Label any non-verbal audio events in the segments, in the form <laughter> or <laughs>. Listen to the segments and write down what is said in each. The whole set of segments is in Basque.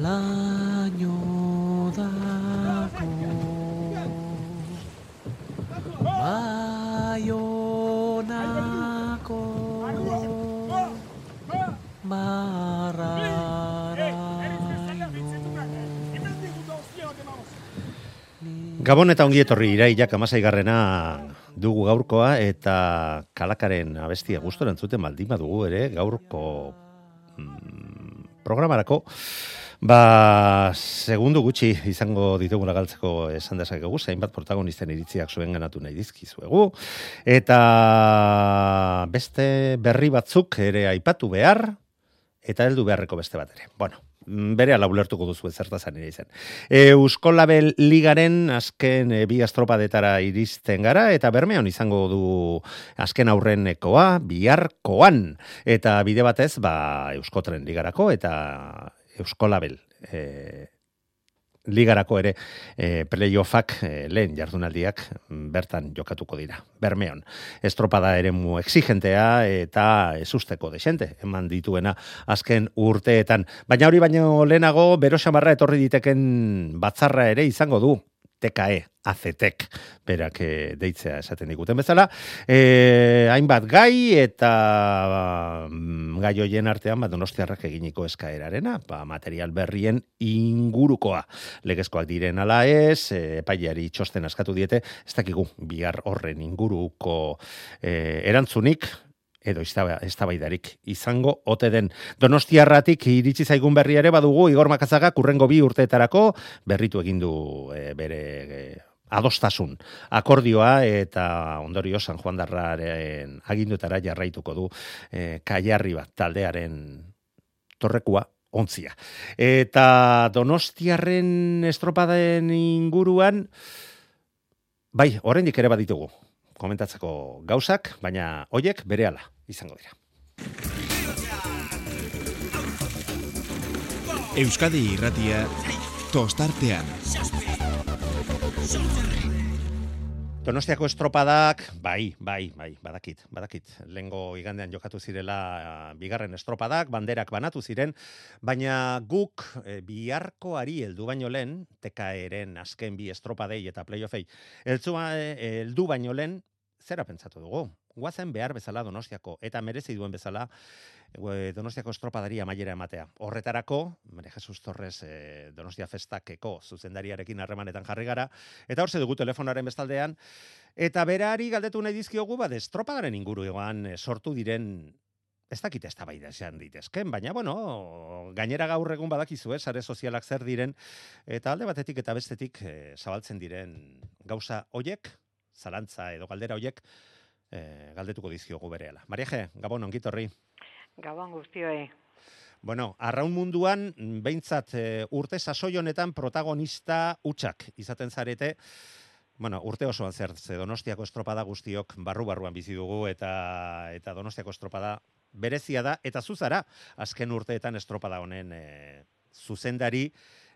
laino dako baionako barraraino Gabon eta ongi etorri irailak amaseigarrena dugu gaurkoa eta kalakaren abestia gustora entzuten baldin badugu ere gaurko mm, programarako Ba, segundu gutxi izango ditugula galtzeko esan dezakegu, hainbat protagonisten iritziak zuen ganatu nahi dizkizuegu. Eta beste berri batzuk ere aipatu behar, eta heldu beharreko beste bat ere. Bueno, bere ala ulertuko duzu zertazan ere izan. Euskolabel ligaren azken e, bi astropadetara iristen gara, eta bermeon izango du azken aurrenekoa, biharkoan. Eta bide batez, ba, Euskotren ligarako, eta Euskolabel e, ligarako ere e, playoffak e, lehen jardunaldiak mm, bertan jokatuko dira. Bermeon, estropada ere mu exigentea eta ezusteko desente, eman dituena azken urteetan. Baina hori baino lehenago, bero xamarra etorri diteken batzarra ere izango du, TKE, AZTEK, berak e, deitzea esaten diguten bezala. E, hainbat gai eta mm, gai hoien artean ba, donostiarrak eginiko eskaerarena, ba, material berrien ingurukoa. Legezkoak diren ala ez, e, epaileari txosten askatu diete, ez dakigu bihar horren inguruko e, erantzunik, edo eztabaidarik izango ote den. Donostiarratik iritsi zaigun berri ere badugu Igor Makazaga kurrengo bi urteetarako berritu egin du e, bere e, adostasun akordioa eta ondorio San Juan Darraren agindutara jarraituko du e, kaiarri bat taldearen torrekua ontzia. Eta Donostiarren estropaden inguruan bai, oraindik ere baditugu komentatzeko gauzak, baina hoiek berehala izango dira. Euskadi irratia. Tostartean. Donostiako estropadak, bai, bai, bai, badakit, badakit. Lengo igandean jokatu zirela uh, bigarren estropadak, banderak banatu ziren, baina guk e, biharkoari heldu baino lehen, TKEren azken bi estropadei eta playoffei, heldu, heldu baino lehen, zera pentsatu dugu? Guazen behar bezala Donostiako, eta merezi duen bezala Donostiako estropadari amaiera ematea. Horretarako, Mare Jesus Torres e, Donostia Festakeko zuzendariarekin harremanetan jarri gara, eta hor dugu telefonaren bestaldean, eta berari galdetu nahi dizkiogu, bat estropadaren inguru egoan sortu diren ez dakit ez da esan ditezken, baina, bueno, gainera gaur egun badakizu, eh, sare sozialak zer diren, eta alde batetik eta bestetik e, zabaltzen diren gauza hoiek, zalantza edo galdera hoiek e, galdetuko dizkiogu berehala. Mariaje, Gabon, ongitorri. Gabon guztioi. Bueno, arraun munduan, behintzat e, urte sasoi honetan protagonista utxak izaten zarete, Bueno, urte osoan zer, ze Donostiako estropada guztiok barru-barruan bizi dugu eta eta Donostiako estropada berezia da eta zuzara azken urteetan estropada honen e, zuzendari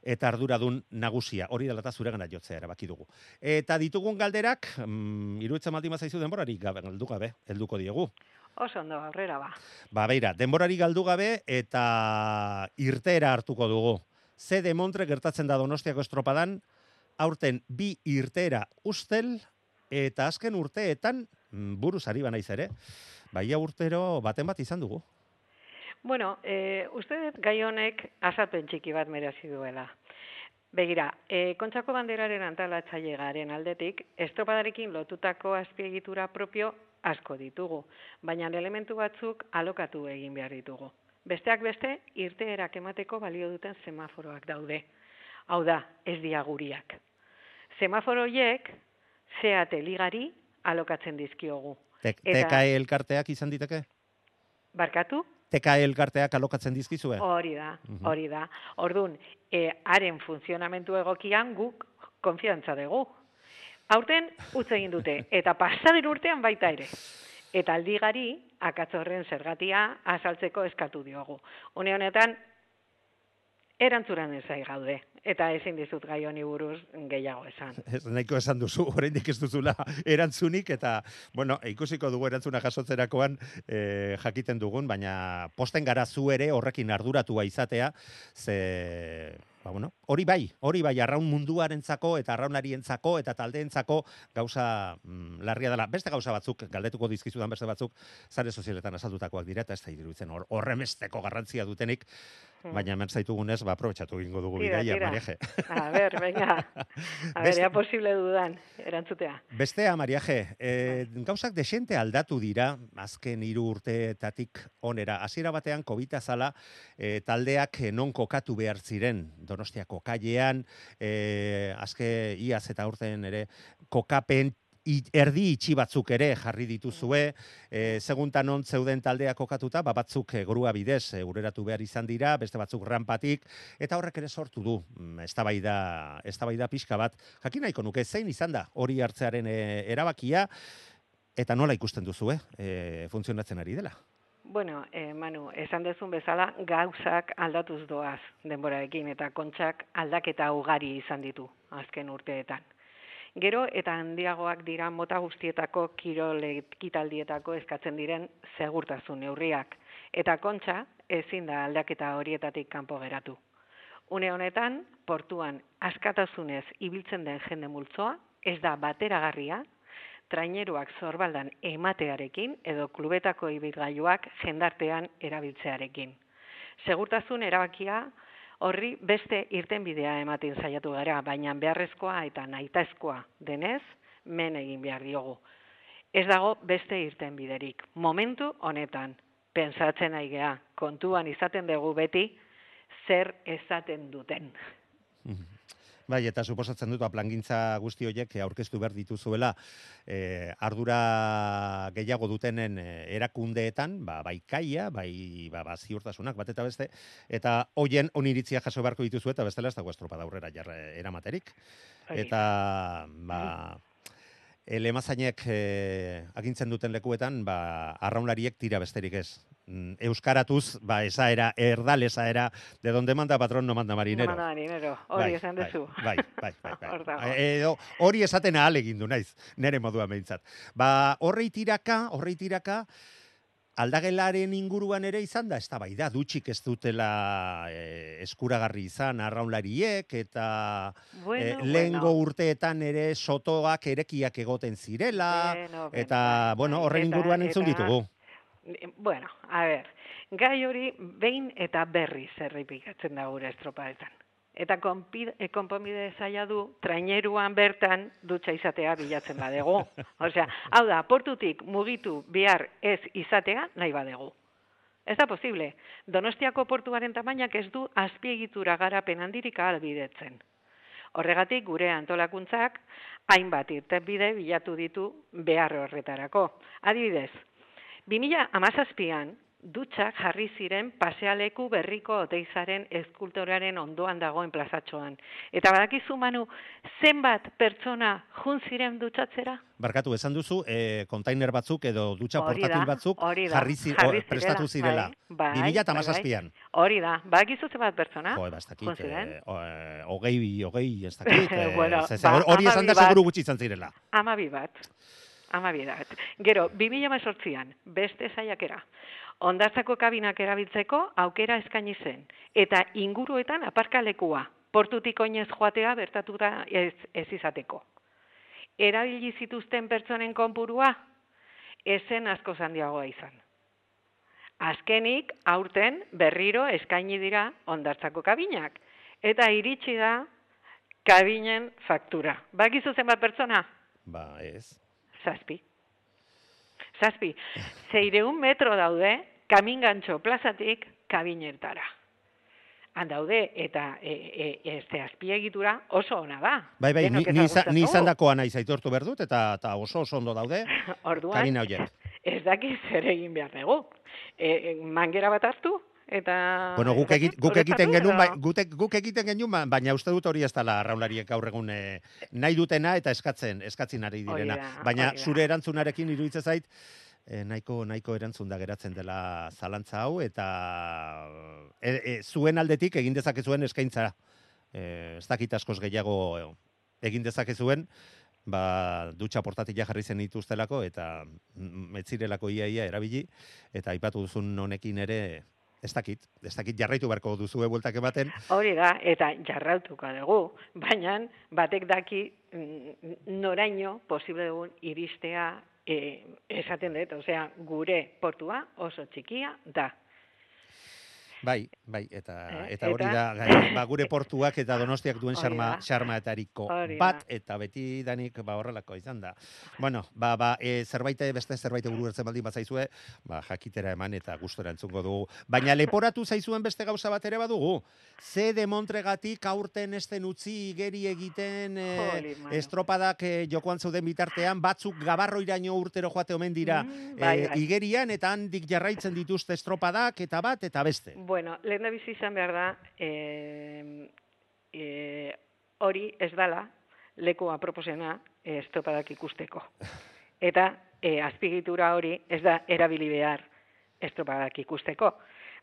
eta arduradun nagusia. Hori dela eta zure gana jotzea erabaki dugu. Eta ditugun galderak, mm, iruditzen maldi mazaizu denborari gabe, galdu gabe, helduko diegu. Oso ondo, aurrera ba. Ba, beira, denborari galdu gabe eta irteera hartuko dugu. Ze demontre gertatzen da donostiako estropadan, aurten bi irteera ustel, eta azken urteetan, mm, buruz ari banaiz ere, baia urtero baten bat izan dugu. Bueno, e, uste dut gai honek azalpen txiki bat merezi duela. Begira, e, kontsako banderaren antalatzaile garen aldetik, estropadarekin lotutako azpiegitura propio asko ditugu, baina elementu batzuk alokatu egin behar ditugu. Besteak beste, irteerak emateko balio duten semaforoak daude. Hau da, ez diaguriak. Semaforo hiek, zeate ligari alokatzen dizkiogu. TKE elkarteak izan diteke? Barkatu? TK elkarteak alokatzen dizkizue? Hori da, Mhm. hori da. Ordun, e, haren funtzionamentu egokian guk konfiantza dugu. Aurten utz egin dute <laughs> eta pasaden urtean baita ere. Eta aldigari akatzorren zergatia azaltzeko eskatu diogu. Une honetan erantzuran ezai gaude eta ezin dizut gai honi buruz gehiago esan. <laughs> Ez nahiko esan duzu, <laughs> oraindik ez duzula erantzunik eta bueno, ikusiko dugu erantzuna jasotzerakoan eh, jakiten dugun, baina posten gara zu ere horrekin arduratua izatea, ze ba, bueno, hori bai, hori bai arraun munduarentzako eta arraunarientzako eta taldeentzako gauza mm, larria dela. Beste gauza batzuk galdetuko dizkizudan beste batzuk sare sozialetan azaldutakoak dira eta ez da iruditzen hor horremesteko garrantzia dutenik, Hmm. baina hemen zaitugunez ba aprobetxatu egingo dugu Tira, bidaia, tira. Mariaje. A ber, venga. <laughs> A ber, ea posible dudan erantzutea. Bestea, Mariaje, e, gauzak desente aldatu dira, azken hiru urteetatik onera. Hasiera batean, COVID zala, e, taldeak eh, non kokatu behar ziren, Donostiako kailean, e, azke iaz eta urten ere, kokapen erdi itxi batzuk ere jarri dituzue, e, segunta non zeuden taldea kokatuta, ba batzuk e, grua bidez e, ureratu behar izan dira, beste batzuk rampatik, eta horrek ere sortu du, mm, eztabaida, eztabaida pixka bat. Jakin nahiko nuke, zein izan da hori hartzearen e, erabakia, eta nola ikusten duzu, eh? E, funtzionatzen ari dela. Bueno, eh, Manu, esan dezun bezala gauzak aldatuz doaz denborarekin eta kontxak aldaketa ugari izan ditu azken urteetan. Gero eta handiagoak dira mota guztietako kirol ekitaldietako eskatzen diren segurtasun neurriak eta kontxa ezin da aldaketa horietatik kanpo geratu. Une honetan, portuan askatasunez ibiltzen den jende multzoa ez da bateragarria traineruak zorbaldan ematearekin edo klubetako ibilgailuak jendartean erabiltzearekin. Segurtasun erabakia horri beste irtenbidea ematen saiatu gara, baina beharrezkoa eta nahitaezkoa denez, men egin behar diogu. Ez dago beste irtenbiderik. Momentu honetan, pensatzen gea, kontuan izaten dugu beti, zer esaten duten. Bai, eta suposatzen dut, ba, plangintza guzti horiek aurkeztu behar dituzuela eh, ardura gehiago dutenen eh, erakundeetan, ba, bai kaia, bai ba, ba, ziurtasunak, bat eta beste, eta hoien oniritzia jaso beharko dituzu eta bestela ez dago estropa aurrera jarra eramaterik. Eta, ba, elemazainek eh, agintzen duten lekuetan, ba, arraunlariek tira besterik ez. Mm, Euskaratuz, ba, esaera, erdal esaera, de donde manda patrón no manda marinero. No manda marinero, hori Bai, esan bai, duzu. Bai, bai, bai. bai. <laughs> Dago. Edo, hori esaten ahal egin du naiz, nere modua behintzat. Ba, horrei tiraka, horrei tiraka, aldagelaren inguruan ere izan da, ez da bai da, dutxik ez dutela eh, eskuragarri izan arraunlariek, eta Bueno, eh, lehengo bueno. urteetan ere sotoak erekiak egoten zirela, Bueno, eta, bai, bueno, bai. horren inguruan entzun ditugu. Bueno, a ber, gai hori behin eta berriz errepikatzen da gure estropaetan. Eta konpid- e, konponbide zaila du traineruan bertan dutxa izatea bilatzen badegu. <laughs> Osea, hau da, portutik mugitu behar ez izatea nahi badegu. Ez da posible. Donostiako portuaren tamainak ez du azpiegitura garapen handirik ahalbidetzen. Horregatik gure antolakuntzak hainbat irtenbide bilatu ditu behar horretarako. Adibidez, 2017an dutxak jarri ziren pasealeku berriko oteizaren eskultoraren ondoan dagoen plazatxoan. Eta badakizu manu, zenbat pertsona jun ziren dutxatzera? Barkatu, esan duzu, eh, kontainer batzuk edo dutxa Hori portatil batzuk hori da, jarri, zi- jarri o, prestatu zirela, zirela. bai, bai, 2017an. Hori da, badakizu zenbat pertsona? Jo, ba, ez dakit, eh, hogei, hogei, ez dakit. <laughs> eh, Bueno, ba, hori esan da seguru gutxi izan zirela. Amabi bat. Amabi bat. Gero, 2018an, beste saiakera. Ondartzako kabinak erabiltzeko aukera eskaini zen. Eta inguruetan aparkalekua. Portutik oinez joatea bertatuta ez, ez izateko. Erabili zituzten pertsonen konpurua, ezen asko handiagoa izan. Azkenik, aurten berriro eskaini dira ondartzako kabinak. Eta iritsi da kabinen faktura. Bakizu zenbat pertsona? Ba, ez. Zazpi. Zazpi. Zeireun metro daude, kamingantxo plazatik kabinertara. Han daude, eta e, e, este azpiegitura oso ona da. Bai, bai, ni, Denok ni, ni izan dakoa naiz aitortu behar dut, eta, eta oso oso ondo daude, <laughs> Orduan, kabina horiek. ez dakiz zer egin behar dugu. E, e, mangera bat hartu, eta... Bueno, guk, egit, guk egiten genuen, bai, gute, guk egiten genuen, ba- baina uste dut hori ez dela arraunlariek gaur egun eh, nahi dutena eta eskatzen, eskatzen ari direna. da, baina hori da. zure erantzunarekin iruditzen zait, eh, nahiko nahiko erantzun da geratzen dela zalantza hau eta e, e, zuen aldetik egin dezakezuen eskaintza. Eh, ez dakit askoz gehiago eh, egin dezakezuen, ba, dutxa portatila jarri zen dituztelako eta mm, ez zirelako iaia erabili eta aipatu duzun honekin ere ez dakit, ez dakit jarraitu beharko duzue bueltak ematen, Hori da, eta jarrautuko dugu, baina batek daki mm, noraino posible dugun iristea e, esaten dut, osea, gure portua oso txikia da. Bai, bai, eta Eh, eta hori da ba, gure <coughs> portuak eta Donostiak duen xarma xarmaetariko bat eta beti danik ba horrelako izan da. Bueno, ba ba e, zerbait beste zerbait buruertzen baldin bazaizue, ba jakitera eman eta gustora entzungo dugu. Baina leporatu zaizuen beste gauza bat ere badugu. Ze de Montregatik aurten esten utzi igeri egiten e, estropadak e, jokoan zeuden bitartean batzuk gabarroiraino urtero joate omen dira. Mm, bai, e, bai. igerian eta handik jarraitzen dituzte estropadak eta bat eta beste. Bueno, lehen da bizi izan behar da, e, e, hori ez dala leku aproposena e, estropadak ikusteko. Eta e, azpigitura hori ez da erabili behar estropadak ikusteko.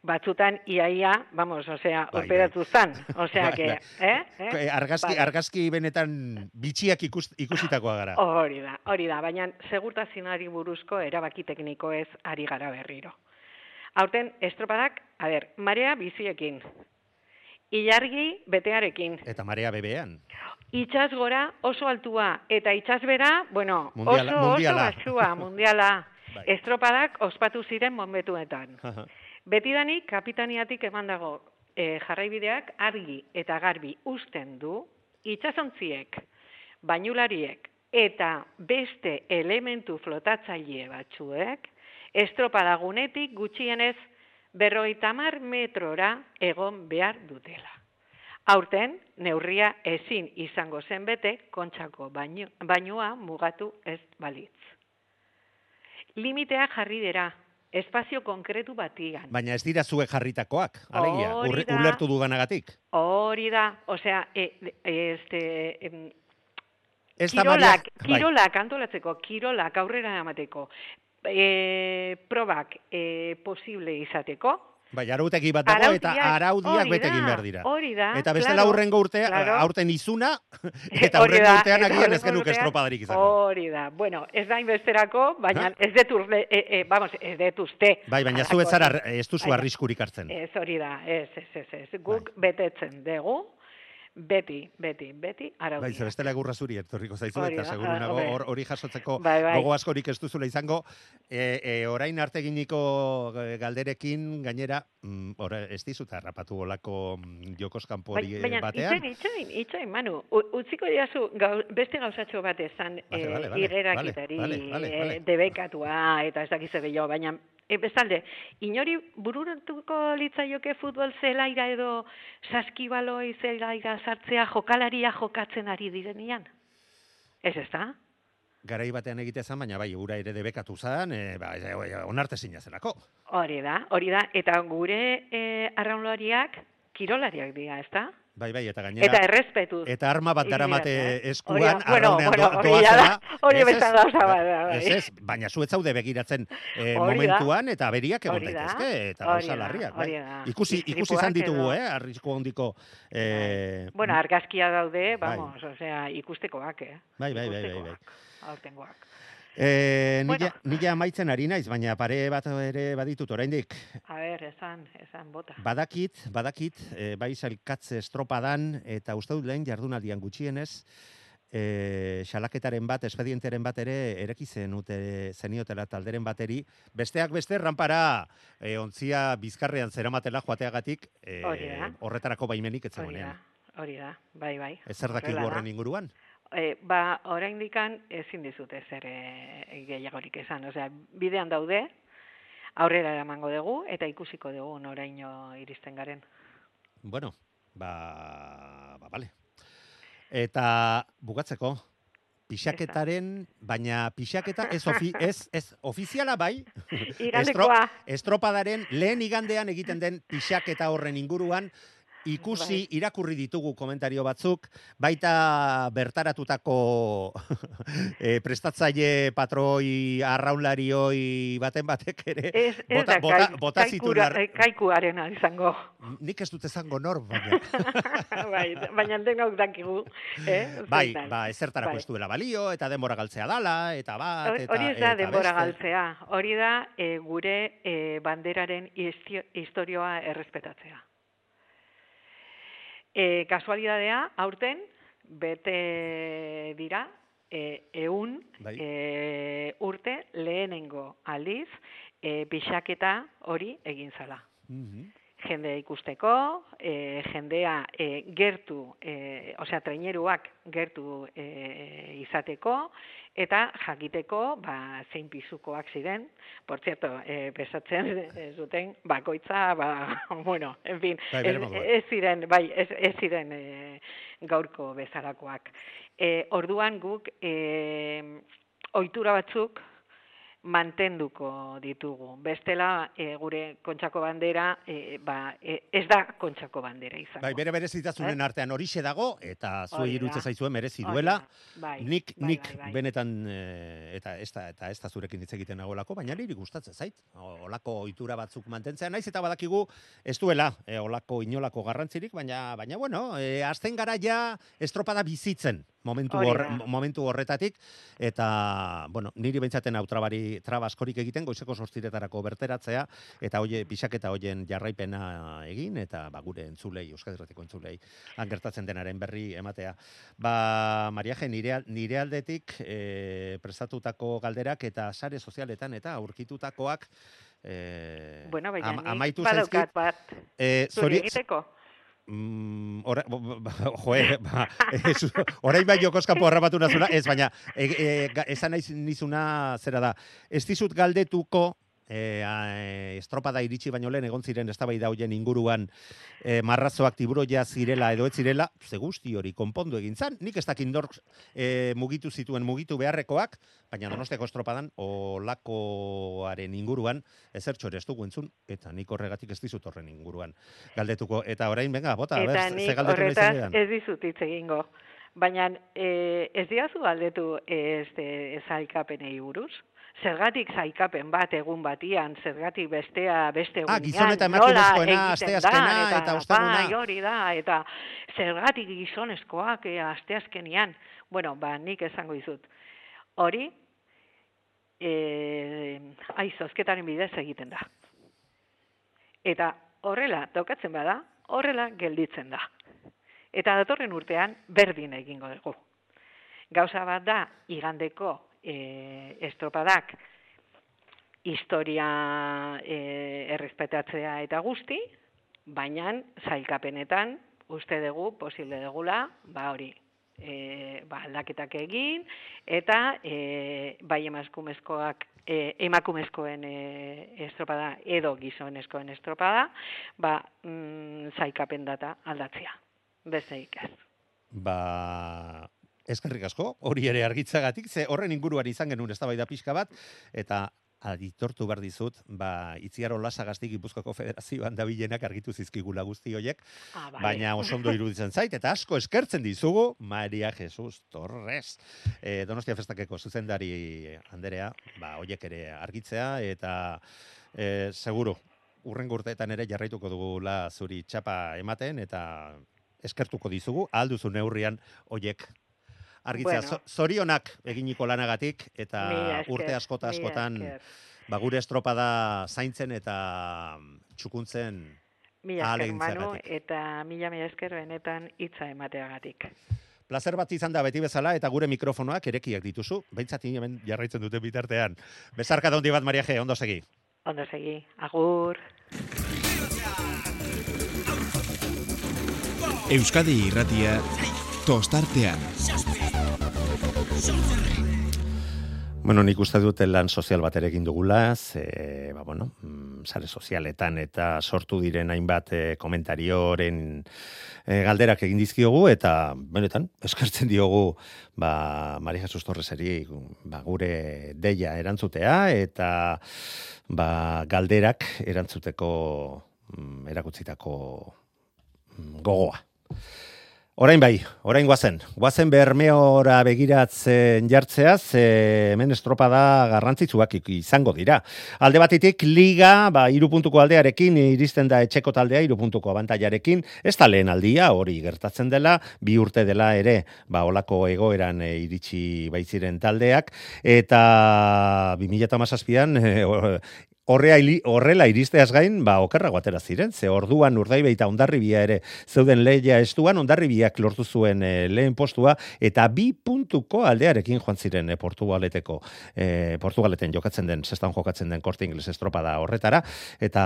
Batzutan iaia, vamos, osea, Bai, operatu zan. Osea, Bai, que, bai. eh? eh? Eh, Argazki, Bai. argazki benetan bitxiak ikus, ikusitakoa gara. Hori da, hori da, baina segurtasinari buruzko erabaki tekniko ez ari gara berriro. Aurten estropadak, a ber, marea biziekin, ilargi betearekin, Eta marea bebean. itxas gora oso altua, eta itxas bera, bueno, Mundiala- oso mundiala. oso basua, <laughs> mundiala. Bai. Estropadak ospatu ziren momentuetan. Aha. Betidanik kapitaniatik eman dago e, jarraibideak argi eta garbi usten du itsasontziek, bainulariek eta beste elementu flotatzaile batzuek estropadagunetik gutxienez berrogeita hamar metrora egon behar dutela. Aurten, neurria ezin izango zen bete kontxako bainu, bainua mugatu ez balitz. Limitea jarri dira, espazio konkretu batian. Baina ez dira zuek jarritakoak, alegia, Hori da. ulertu duganagatik. Hori da, osea, e, este, em, Ez kirolak, Maria- bai. kirolak antolatzeko, kirolak aurrera emateko, e, probak e, posible izateko, Bai, arautegi bat dago eta araudiak bete egin behar dira. Hori da, Eta bestela claro, aurrengo urtea, claro. aurten izuna, <laughs> eta aurrengo da, urtean agian ez urtean- estropadarik izango. Hori da, bueno, ez da inbesterako, baina Ha? ez dut urle, e, e, vamos, ez dut uste. Bai, baina zu ez zara, ez duzu arriskurik hartzen. Ez hori da, ez, ez, ez, ez. Guk Bai. betetzen dugu, beti, beti, beti, araudia. Bai, bestela egurra zuri etorriko zaizu, Hori eta da, seguru ah, nago hori jasotzeko Bai, bai. gogo askorik ez duzula izango. E, e, orain arte eginiko eh, galderekin, gainera, mm, ora, ez dizut harrapatu olako mm, jokos kanpo hori eh, Baina, batean. itxain, itxain, itxain, Manu, U- utziko diazu gau, beste gauzatxo bat esan Vale, eh, vale, vale, igerakitari, vale, vale, vale, vale. eh, debekatua eta ez dakiz gehiago, baina e, bestalde, inori bururatuko litzaioke futbol zelaira edo saskibaloi zelaira sartzea jokalaria jokatzen ari direnean? Ez ez da? Garai batean egite zen, baina bai, ura ere debekatu zen, e, ba, e, e, onarte zelako. Hori da, hori da, eta gure eh, arraunlariak kirolariak dira, ez da? Bai, bai, eta gainera... Eta errespetu. Eta arma bat daramate da, eh? eskuan, da, bueno, arraunean bueno, hori doazela. da, hori Ez, beste ez, gauza bat da, bai. Ez, ez, baina zu ez zaude begiratzen eh, da. momentuan eta beriak egon da, daitezke eta gauza da, larriak. Bai. da. Ikusi, ikusi izan ditugu, eh, arrisku handiko. Eh, Bueno, argazkia daude, Bai. vamos, osea, ikustekoak, eh? Bai, bai, bai, bai, bai. Ikustekoak, Aurtengoak. Eh, Bueno. nila, nila amaitzen ari naiz, baina pare bat ere baditut oraindik. A ber, esan, esan bota. Badakit, badakit, e, bai sailkatze estropadan, eta uste dut lehen jardunaldian gutxienez, e, xalaketaren bat, espedienteren bat ere, ereki zenute, zeniotela talderen bateri, besteak beste, rampara e, ontzia bizkarrean zeramatela joateagatik, e, da. horretarako baimenik ez Hori da, hori da, bai, bai. Ez zer dakigu da. horren inguruan? E, ba, oraindikan ezin dizute zer e, gehiagorik esan. Osea, bidean daude, aurrera eramango dugu, eta ikusiko dugu noraino iristen garen. Bueno, ba, ba, bale. Eta bukatzeko, pixaketaren, baina pixaketa ez, ofi, ez, ez ofiziala bai, Igandekoa. estropadaren lehen igandean egiten den pixaketa horren inguruan, ikusi, Bai. irakurri ditugu komentario batzuk, baita bertaratutako <laughs> e, prestatzaile patroi arraunlarioi baten batek ere, Ez, ez bota, da bota, kai- bota kaikura- ar- kaikuarena izango. nik ez dut esango nor, baina, <laughs> bai, baina denok dakigu, eh? bai, ba, ezertarako Bai. ez duela balio, eta denbora galtzea dala, eta bat, eta, Hori ez da denbora galtzea, hori da e, gure e, banderaren historioa errespetatzea. E, kasualidadea, aurten, bete dira, e, eun Bai. e, urte lehenengo aldiz, e, pixaketa hori egin zala. Mhm. Jendea ikusteko, e, jendea e, gertu, e, osea, traineruak gertu e, izateko, eta jakiteko, ba, zein pizukoak ziren, por cierto, e, pesatzen <laughs> zuten, bakoitza, ba, <laughs> bueno, en fin, Bai, ez ziren, bai, ez, ez ziren e, gaurko bezalakoak. E, orduan guk, e, ohitura batzuk, mantenduko ditugu. Bestela, e, gure kontxako bandera, e, ba, e, ez da kontxako bandera izango. Bai, bere berezitasunen artean horixe dago, eta zuei irutze zaizuen merezi duela. bai, nik bai, nik bai, bai. benetan eh, eta ez da eta ez da zurekin hitz egiten nagolako, baina niri gustatzen zait. Olako ohitura batzuk mantentzea naiz eta badakigu ez duela eh, olako inolako garrantzirik, baina baina bueno, eh, azten gara ja estropada bizitzen momentu da. momentu horretatik eta bueno, niri beintzaten traba askorik egiten goizeko sortziretarako berteratzea eta hoie pixaketa hoien jarraipena egin eta ba gure entzulei Euskadi Irratiko entzulei han gertatzen denaren berri ematea. Ba Mariaje nire nire aldetik eh, prestatutako galderak eta sare sozialetan eta aurkitutakoak eh, Bueno, baina ama- nik amaitu badaukat zaizkit. bat Eh, zuri egiteko. Mm, ora, <laughs> joe, ba, ez, orain bai jokoskapo harrapatu nazula, ez, baina e, e, esan naiz nizuna zera da, ez dizut galdetuko e, a, estropada iritsi baino lehen egon ziren eztabaida hoien inguruan e, marrazoak tiburoia zirela edo ez zirela, ze guzti hori konpondu egin zan, nik ez dakit nork e, mugitu zituen mugitu beharrekoak, baina donostiako estropadan olakoaren inguruan ezertxo ere ez dugu entzun, eta nik horregatik ez dizut horren inguruan galdetuko. Eta orain, venga, bota, a ber, Eta ze nik galdetu horretaz ez dizut hitz egingo. Baina e, ez diazu galdetu ez de, zaikapenei buruz? Zergatik zaikapen bat egun batian, zergatik bestea beste Ah, egunean, gizon eta emakumezkoena, asteazkena da, eta osteguna. Bai, hori da, eta zergatik gizonezkoak e, asteazkenean. Bueno, ba, nik esango dizut. Hori, e, ai, zozketaren bidez egiten da. Eta horrela tokatzen bada, horrela gelditzen da. Eta datorren urtean berdin egingo dugu. Gauza bat da igandeko e, estropadak historia e, errespetatzea eta guzti, baina zailkapenetan uste dugu posible dugula, ba hori, e, ba, aldaketak egin eta e, bai emakumezkoak e, emakumezkoen e, estropada edo gizonezkoen estropada, ba mm, zailkapen data aldatzea. Besteik ez. Ba, eskerrik asko, hori ere argitzagatik, ze horren inguruan izan genuen eztabaida pixka bat, eta aditortu behar dizut, ba, itziaro lasagaztik Gipuzkoako Federazioan dabilenak argitu zizkigula guzti hoiek, Ah, bale. baina oso ondo iruditzen zait, eta asko eskertzen dizugu, Maria Jesus Torres, e, Donostia Festakeko zuzendari Anderea, ba, hoiek ere argitzea, eta e, seguru, urrengo urteetan ere jarraituko dugula zuri txapa ematen, eta eskertuko dizugu, alduzu neurrian hoiek argitzea. Bueno. Zo- Zorionak eginiko lanagatik, eta esker, urte askota askotan ba, gure estropada zaintzen eta txukuntzen Mila esker. Manu, eta mila mila esker benetan hitza emateagatik. Plazer bat izan da beti bezala eta gure mikrofonoak erekiak dituzu, behintzat hemen jarraitzen dute bitartean. Bezarka daundi bat, Maria G, ondo segi. Ondo segi, agur. Euskadi irratia tostartean. Bueno, nik uste dute lan sozial bat ere egin dugula, ze, ba, bueno, mm, sare sozialetan eta sortu diren hainbat e, komentarioren e, galderak egin dizkiogu eta benetan eskertzen diogu ba Mari Jesus Torreseri ba, gure deia erantzutea eta ba, galderak erantzuteko mm, erakutzitako mm, gogoa. Orain bai, orain guazen. Guazen bermeora begiratzen jartzeaz, e, hemen estropada garrantzitsuak izango dira. Alde batitik, liga, ba, irupuntuko aldearekin, iristen da etxeko taldea, irupuntuko abantaiarekin, ez da lehen aldia, hori gertatzen dela, bi urte dela ere, ba, olako egoeran e, iritsi baitziren taldeak, eta 2008an, e, Horrea, horrela iristeaz gain, ba, okerra guatera ziren, ze orduan urdaibe eta ondarribia ere zeuden leia estuan, ondarribiak lortu zuen e, lehen postua, eta bi puntuko aldearekin joan ziren e, Portugaleteko, e, Portugaleten jokatzen den, zestan jokatzen den korte ingles estropada horretara, eta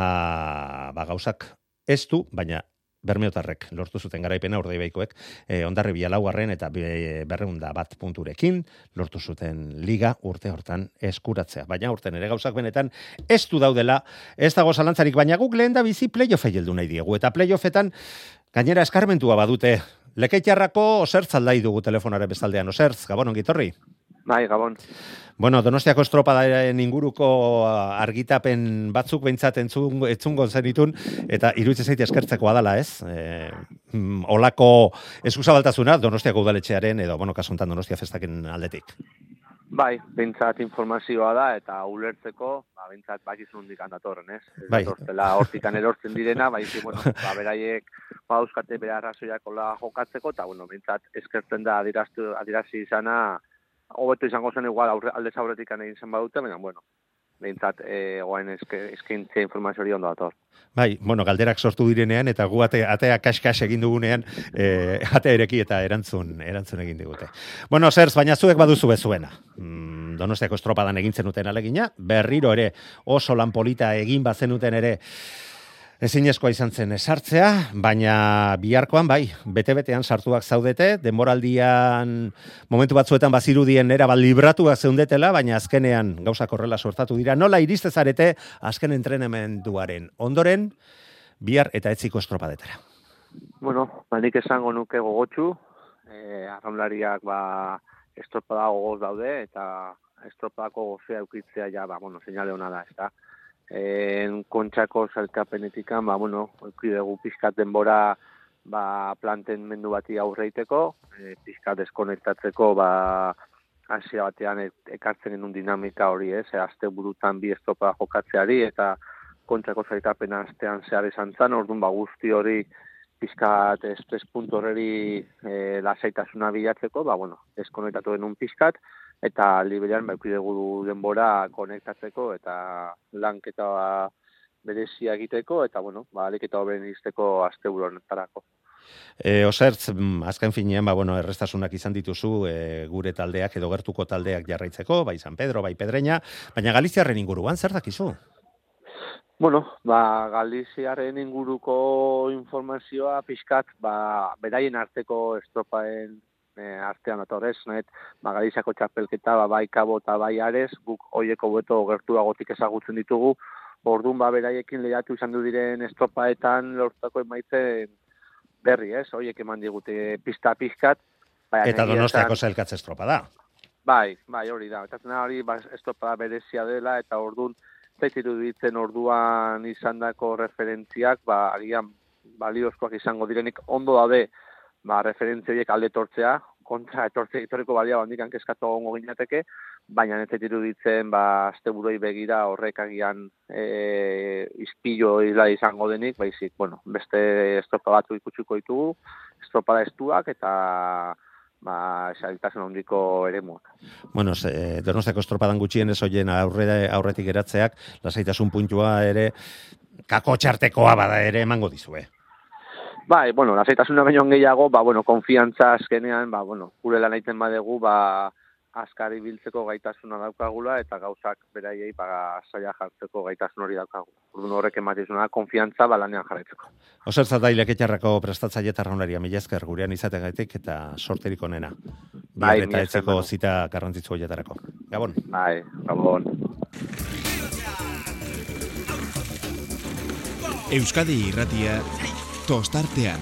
ba, gauzak ez du, baina Bermeotarrek lortu zuten garaipena urdaibaikoek e, ondarribia laugarren eta berreunda bat punturekin lortu zuten liga urte hortan eskuratzea. Baina urten ere gauzak benetan ez du daudela, ez dago zalantzarik, baina guk lehen da bizi playoff heldu nahi diegu. Eta playoffetan gainera eskarmentua badute. Lekeitxarrako osertz aldai dugu telefonare bestaldean osertz, gabon ongitorri? Bai, gabon. Bueno, Donostiako estropadaren inguruko argitapen batzuk behintzat entzun, etzungo zenitun, eta iruditze zaite eskertzeko adala, ez? E, olako eskusabaltasuna Donostiako udaletxearen, edo, bueno, kasuntan Donostia festaken aldetik. Bai, behintzat informazioa da, eta ulertzeko, ba, behintzat bakizun hundik handatorren, ez? Bai. Hortela, hortikan erortzen direna, bai, bueno, <laughs> ba, beraiek, ba, euskate bera jokatzeko, eta, bueno, behintzat, eskertzen da adirazi izana, hobeto izango zen igual aurre, alde zauretik egin zen badute, baina, bueno, behintzat, e, goain eskintzea informazio hori ondo dator. Bai, bueno, galderak sortu direnean, eta gu ate, atea kaskas egin dugunean, e, atea ereki eta erantzun, erantzun egin digute. Bueno, zerz, baina zuek baduzu bezuena. Mm, donostiako estropadan egintzen duten alegina, berriro ere oso lan polita egin bazenuten ere, Ezinezkoa izan zen esartzea, baina biharkoan bai, bete-betean sartuak zaudete, denboraldian momentu batzuetan bazirudien nera bat libratuak zeundetela, baina azkenean gauza korrela sortatu dira. Nola iriste zarete azken entrenemenduaren ondoren, bihar eta etziko estropadetara. Bueno, banik esango nuke gogotxu, eh, arraunlariak ba, estropada gogoz daude, eta estropadako gozea eukitzea ja, ba, bueno, seinale hona da, ez da en kontxako zalkapenetikan, ba, bueno, dugu pizkat denbora ba, planten mendu bati aurreiteko, e, pizkat deskonektatzeko, ba, asia batean ekartzen genuen dinamika hori, ez, e, azte burutan bi estropa jokatzeari, eta kontxako zalkapena astean zehar izan zan, orduan ba, guzti hori pizkat estres puntu horreri e, lasaitasuna bilatzeko, ba, bueno, deskonektatu genuen pizkat, eta liberan ba dugu denbora konektatzeko eta lanketa berezia egiteko eta bueno, ba aliketa hoben izteko asteburonetarako. E, osertz, mm, azken finean, ba, bueno, errestasunak izan dituzu e, gure taldeak edo gertuko taldeak jarraitzeko, bai San Pedro, bai Pedreña, baina Galiziarren inguruan, zer dakizu? Bueno, ba, Galiziarren inguruko informazioa pixkat, ba, beraien arteko estropaen e, artean atorrez, nahet, magalizako txapelketa, ba, bai kabo eta bai ares, guk hoieko beto gertuagotik ezagutzen ditugu, orduan ba, beraiekin lehiatu izan du diren estropaetan lortako emaitzen berri, ez, hoiek eman digute pista pizkat. Bai, eta donostiako zelkatze estropa da. Bai, bai, hori da. Eta zena hori ba, estropa berezia dela, eta orduan, zaitiru ditzen orduan izandako referentziak, ba, agian baliozkoak izango direnik ondo daude, ba, referentzia horiek alde tortzea, kontra etortzea etorriko balia handik hankeskatu gongo ginateke, baina netzet iruditzen, ba, azte buroi begira horrek agian e, izpillo izla izango denik, baizik, bueno, beste estropa batu ikutsiko ditugu, estropa da estuak, eta ba, esaltasun handiko ere muak. Bueno, ze, donostiako estropadan gutxien ez oien aurre, aurretik eratzeak, lasaitasun puntua ere, kako txartekoa bada ere emango dizue. Bai, bueno, lasaitasuna baino gehiago, ba, bueno, konfiantza azkenean, ba, bueno, gure lan aiten badegu, ba, askari biltzeko gaitasuna daukagula, eta gauzak beraiei, ba, saia jartzeko gaitasun hori daukagu. Urdun horrek ematizuna, konfiantza, ba, lanean jarraitzeko. Osertza da ileketxarrako prestatzaile eta raunlaria, mila esker, gurean izate gaitik, eta sorterik onena. Bai, eta etzeko zita garrantzitzu hoietarako. Gabon. Bai, gabon. Euskadi irratia tostartean.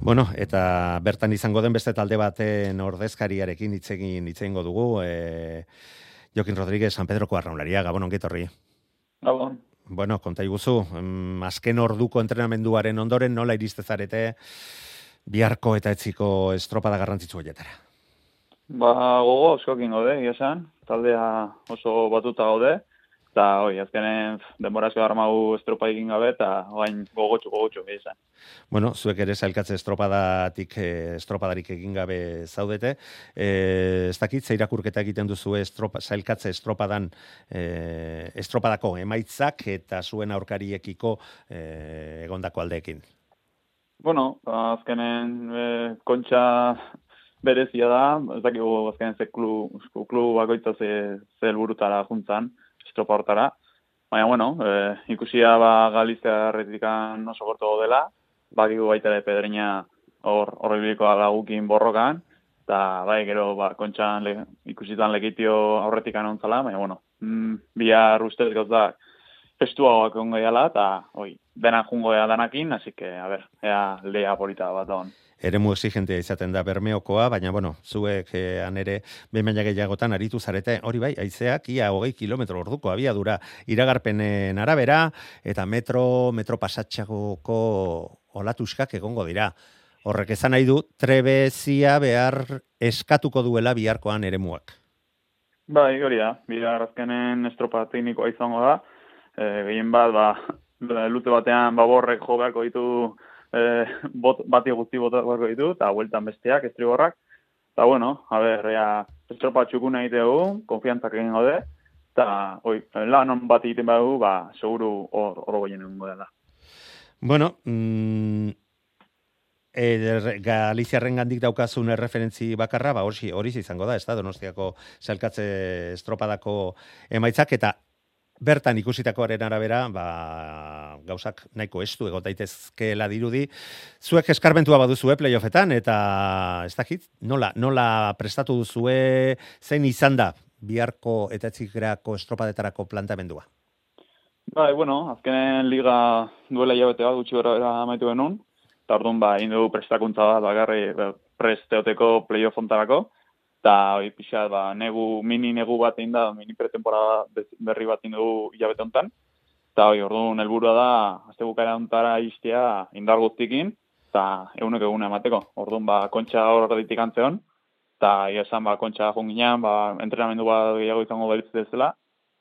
Bueno, eta bertan izango den beste talde baten ordezkariarekin hitz egin hitz dugu, eh Jokin Rodríguez San Pedroko arraunlaria, Gabon ongetorri. Gabon. Bueno, konta iguzu, mm, azken orduko entrenamenduaren ondoren nola iriste zarete biharko eta etziko estropada garrantzitsu horietara. Ba, gogo, oskokin gode, esan, taldea oso batuta gaude, eta hoi, azkenen denborazko armagu estropa egin gabe, eta oain gogotxu, gogotxu, esan. Bueno, zuek ere zailkatze estropadatik, eh, estropadarik egin gabe zaudete. Eh, ez dakit, zeirakurketa egiten duzu estropa, zailkatze estropadan, eh, estropadako emaitzak eta zuen aurkariekiko eh, egondako aldeekin. Bueno, azkenen e, kontxa berezia da, ez dakigu azkenen ze klub, klub bakoitza ze, ze helburutara juntzan, estropa hortara. Baina, bueno, e, ikusia ba, Galizia erretikan oso gorto dela, bakigu baita ere pedreina hor horrebiliko alagukin borrokan, eta bai, gero ba, kontxan le, ikusitan lekitio aurretikan ontzala, baina, bueno, mm, bihar ustez gauzak estuagoak ongo eta, oi, denak jungo dela danakin, así que, a ver, ea lea polita bat on. Eremu exigentea izaten da bermeokoa, baina, bueno, zuek eh, han ere behin gehiagotan aritu zarete, hori bai, aizeak ia hogei kilometro orduko abiadura iragarpenen arabera, eta metro, metro pasatxagoko olatuskak egongo dira. Horrek esan nahi du, trebezia behar eskatuko duela biharkoan eremuak. Bai, hori da, bihar azkenen estropa teknikoa izango da, e, gehien bat, ba, <laughs> lute batean baborrek jo beharko ditu, e, bot, bati guzti bota beharko ditu, eta hueltan besteak, estriborrak, eta bueno, a ber, ea, estropa txukun egite dugu, konfiantzak egin gaude, eta oi, lan on bat egiten badugu, ba, seguru hor, hor goien egun dela. Bueno, mm, e, Galiziarren gandik daukazun erreferentzi bakarra, ba, hori, hori izango da, ez da, donostiako zelkatze estropadako emaitzak, eta bertan ikusitakoaren arabera, ba, gauzak nahiko estu egot daitezkeela dirudi. Zuek eskarbentua baduzue playoffetan, eta ez dakit, nola, nola prestatu duzue, zein izan da biharko eta etzikerako estropadetarako plantamendua? Bai, bueno, azkenen liga duela jabete bat gutxi bera amaitu genuen, eta orduan ba, indu prestakuntza bat, bagarri ba, presteoteko playoff ontarako, eta hori pixat, ba, negu, mini negu bat egin da, mini pretemporada berri bat indu jabete ontan, eta hori orduan helburua da, azte bukara ontara iztea indar guztikin, eta egunek eguna emateko. Orduan ba, kontxa hor ditik antzeon, eta esan ba, kontxa jonginan, ba, entrenamendu bat gehiago izango beritzen dezela,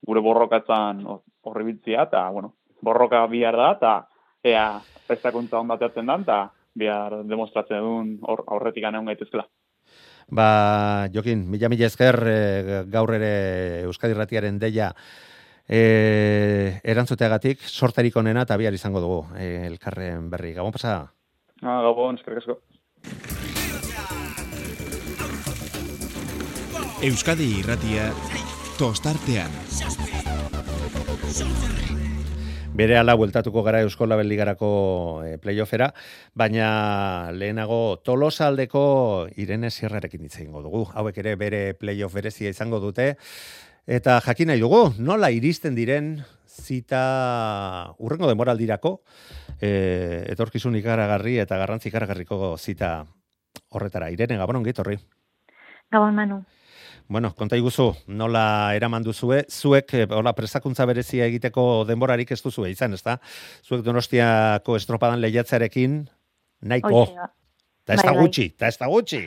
gure borrokatzen horri biltzia, eta, bueno, borroka bihar da, eta ea prestakuntza hon bateatzen da, eta bihar demostratzen duen aurretik egon gaitezkela. Ba, Jokin, mila mila ezker e, gaur ere Euskadi Ratiaren deia e, erantzuteagatik sorterik onena eta bihar izango dugu e, elkarren berri. Gabon pasa? Ah, gabon, eskerrik asko. Euskadi Irratia tostartean. Bere ala bueltatuko gara Eusko Label Ligarako e, playoffera, baina lehenago Tolosaldeko Irene Sierrarekin hitz egingo dugu. Hauek ere bere playoff berezia izango dute eta jakin nahi dugu, nola iristen diren zita urrengo demoraldirako e, etorkizun ikaragarri eta garrantzi ikaragarriko zita horretara. Irene, gabon ongi etorri. Gabon Manu. Bueno, konta iguzu, nola eraman duzue, zuek, eh, hola, prestakuntza berezia egiteko denborarik ez duzue izan, ezta? Zuek donostiako estropadan lehiatzarekin, nahiko. Ta ez da bai, gutxi, ta ez da gutxi.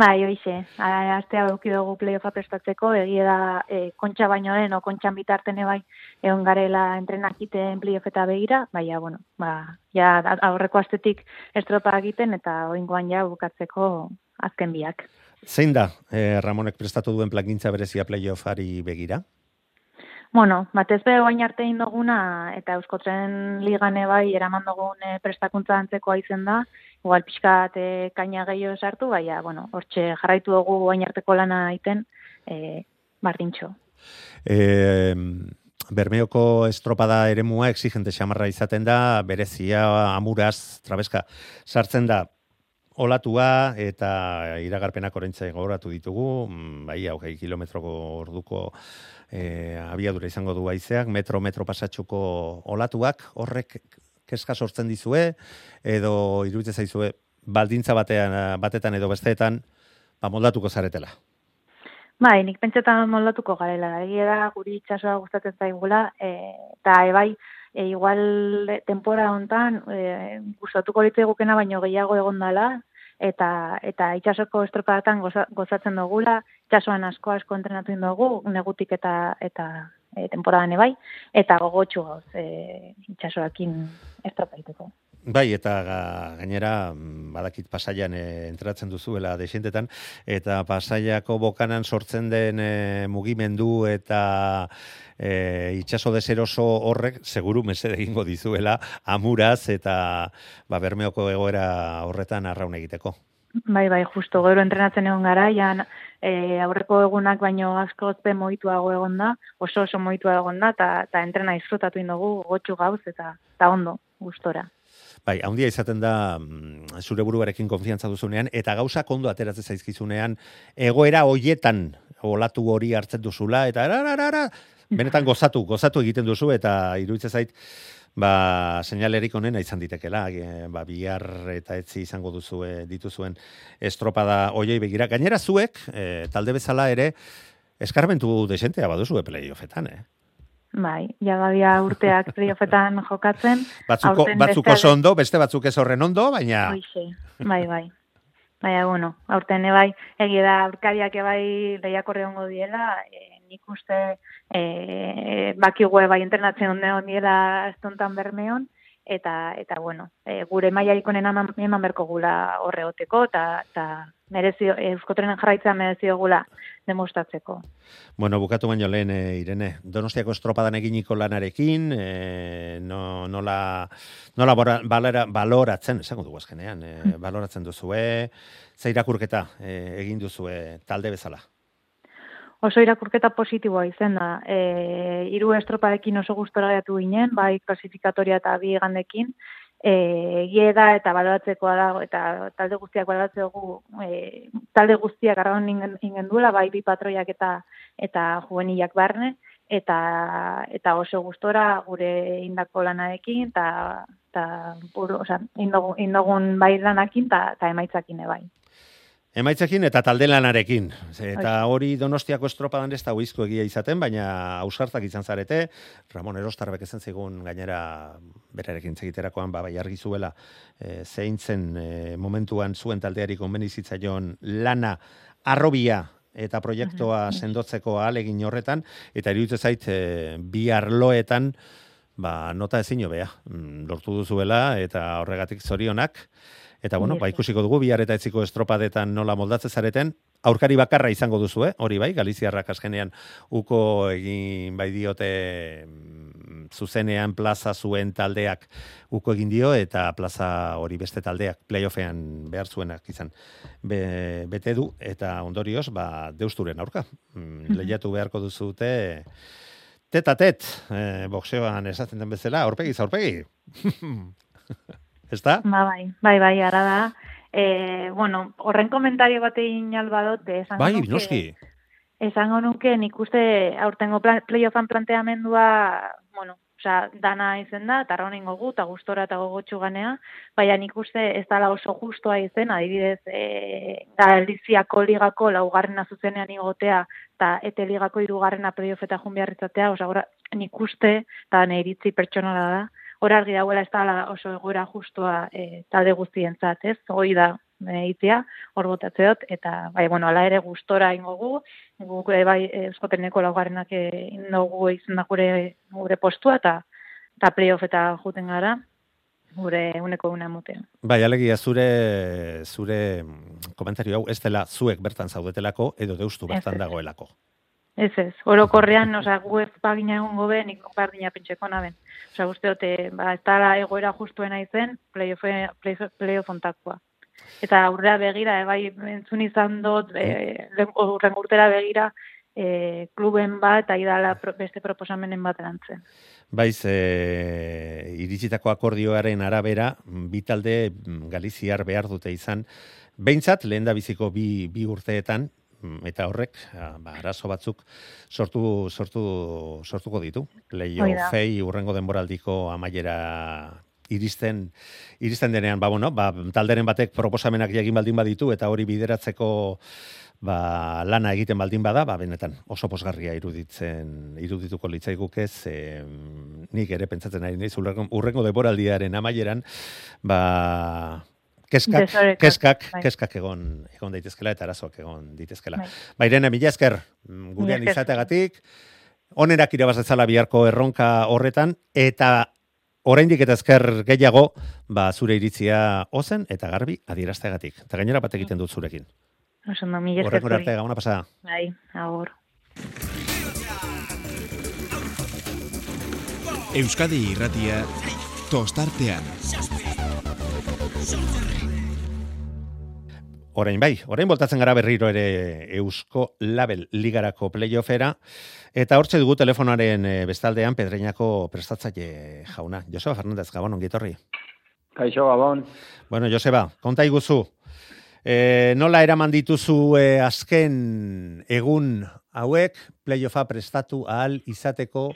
Bai, oixe, artea duki dugu playoffa prestatzeko, egia da e, kontxa baino den, o kontxan bitartene bai, egon garela entrenakiten playoffeta begira, bai, ja, bueno, ba, ja, aurreko astetik estropa egiten, eta oingoan ja bukatzeko azken biak. Zein da, eh, Ramonek prestatu duen plangintza berezia playoffari begira? Bueno, batez be oain arte indoguna eta Euskotren ligane bai eraman dugun eh, prestakuntza antzeko izen da, igual pixkat eh, kaina gehiago sartu, baina, bueno, hortxe jarraitu dugu oain arteko lana egiten eh, bardintxo. Eh, Bermeoko estropada eremua exigente xamarra izaten da, berezia, amuraz, trabeska, sartzen da, olatua eta iragarpenak oraintza gogoratu ditugu, mm, bai, hogei kilometroko orduko e, abiadura izango du haizeak, metro metro pasatxuko olatuak, horrek keska sortzen dizue edo iruditzen zaizue baldintza batean batetan edo besteetan ba moldatuko zaretela. Bai, nik pentsetan moldatuko garela. Egia da, guri itxasoa gustatzen zaigula, e, eta ebai, e, igual tempora hontan e, gustatuko litzai gukena baino gehiago egon dela, eta, eta itxasoko estropadatan goza, gozatzen dugula, itxasoan asko asko entrenatu dugu, negutik eta eta e, temporadan ebai, eta gogotxu gauz e, itxasoakin estropaiteko. Bai, eta gainera, mm, badakit pasaian e, entratzen duzuela desentetan, eta pasaiako bokanan sortzen den e, mugimendu eta e, itxaso deseroso horrek, seguru mesede egingo dizuela, amuraz eta ba, bermeoko egoera horretan arraun egiteko. Bai, bai, justo, gero entrenatzen egon gara, jan, e, aurreko egunak baino asko be moituago egon da, oso oso moitua egon da, eta entrena izrotatu indogu, gotxu gauz, eta, eta ondo, gustora. Bai, handia izaten da mm, zure buruarekin konfiantza duzunean eta gauza kondo ateratzen zaizkizunean egoera hoietan olatu hori hartzen duzula eta ararara, benetan gozatu, gozatu egiten duzu eta iruditzen zait ba seinalerik onena izan ditekela, e, ba bihar eta etzi izango duzu e, dituzuen estropada hoiei begira. Gainera zuek e, talde bezala ere eskarmentu desentea baduzu playoffetan, eh? Bai, jagadia urteak <laughs> triofetan jokatzen. Batzuko, batzuk oso ondo, beste batzuk ez horren ondo, baina... Oixe, bai, bai. Baina, bueno, aurten bai, egia da, aurkariak ebai lehiakorre ongo diela, e, nik uste e, bakigue bai internatzen onde diela estontan bermeon, eta eta bueno, e, gure mailarik honen eman berko gula horregoteko eta eta merezi euskotrenen jarraitzea merezi gula demostratzeko. Bueno, bukatu baino lehen e, Irene, Donostiako estropadan eginiko lanarekin, e, no nola nola balera, baloratzen, esango dugu azkenean, e, baloratzen duzue, ze irakurketa e, egin duzue talde bezala oso irakurketa positiboa izan da. E, iru estropadekin oso gustora gatu ginen, bai klasifikatoria eta bi gandekin, e, da eta baloratzekoa dago, eta talde guztiak baloratzeko, e, talde guztiak arraun ingen, duela, bai bi patroiak eta eta juvenilak barne, eta eta oso gustora gure indako lanarekin, eta, eta buru, oza, indogun, indogun bai lanakin, eta emaitzakin bai. Emaitzekin eta taldelanarekin. Eta hori donostiako estropadan ez da huizko egia izaten, baina ausartak izan zarete, Ramon Erostarbek ezen zigun gainera berarekin zegiterakoan, ba, bai argi zuela, e, zein zen e, momentuan zuen taldeari konbenizitzaion lana arrobia eta proiektua sendotzeko alegin horretan, eta iruditze zait e, bi arloetan, ba, nota ezin bea, mm, lortu duzuela, eta horregatik zorionak, Eta bueno, ba ikusiko dugu bihar eta etziko estropadetan nola moldatze zareten, aurkari bakarra izango duzu, eh? Hori bai, Galiziarrak askenean uko egin bai diote mm, zuzenean plaza zuen taldeak uko egin dio eta plaza hori beste taldeak playoffean behar zuenak izan be, bete du. Eta ondorioz ba deusturen aurka. Mm, lehiatu beharko duzute teta tet, eh, boxeoan esaten den bezala, aurpegi aurpegi. <laughs> Ezta? Ba, bai, bai, bai, ara da. E, bueno, horren komentario bat egin albadote. Bai, noski. Esango nuke, nik uste aurtengo playoffan planteamendua, bueno, oza, dana izen da, eta raunin gogu, eta gustora eta gogotxu ganea, baina nik uste ez dala oso justoa izen, adibidez, e, Galiziako ligako laugarrena zuzenean igotea, eta ete ligako irugarrena playoffeta jun beharritzatea, oza, nik uste, eta iritzi pertsonala da, hor argi dagoela ez da oso egoera justoa e, talde guztientzat, ez? Hoi da e, itzia, hor botatze dut, eta bai, bueno, ala ere gustora ingo gu, guk e, bai euskoteneko laugarrenak indogu izan da gure, gure postua, eta eta playoff eta juten gara, gure uneko una mutean. Bai, alegia zure zure komentario hau ez dela zuek bertan zaudetelako edo deustu bertan dagoelako. Ez ez, orokorrean, oza, gu ez pagina egon gobe, nik pardina pentseko naben. Oza, guzti dute, ba, ez da egoera justuena izen, playoff ontakoa. Eta aurrea begira, e, bai, entzun izan dot, e, urren urtera begira, e, kluben bat, aidala beste proposamenen bat erantzen. Baiz, e, iritsitako akordioaren arabera, bitalde Galiziar behar dute izan, behintzat, lehen da biziko bi, bi urteetan, eta horrek, ba, arazo batzuk sortu, sortu, sortuko ditu. Leio fei urrengo denboraldiko amaiera iristen iristen denean ba bueno ba talderen batek proposamenak egin baldin baditu eta hori bideratzeko ba, lana egiten baldin bada, ba, benetan oso posgarria iruditzen irudituko litzaiguk ez, e, nik ere pentsatzen ari naiz urrengo deboraldiaren amaieran, ba, keskak, keskak, bai. keskak egon, egon daitezkela eta arazoak egon daitezkela. Bai. Ba, Irene, mila esker, mm, gurean izategatik, onerak irabazetzala biharko erronka horretan, eta oraindik eta esker gehiago, ba, zure iritzia ozen eta garbi adieraztegatik. Eta gainera bat egiten dut zurekin. Oso no, mila esker. Horrek arte, gauna pasada. Bai, agur. Euskadi irratia tostartean. Orain bai, orain voltatzen gara berriro ere Eusko Label Ligarako playoffera eta hortze dugu telefonaren eh, bestaldean Pedreñako prestatzaile jauna. Joseba Fernandez, Gabon, ongitorri. Kaixo, Gabon. Bueno, Joseba, konta iguzu, E, nola eraman dituzu e, azken egun hauek playoffa prestatu ahal izateko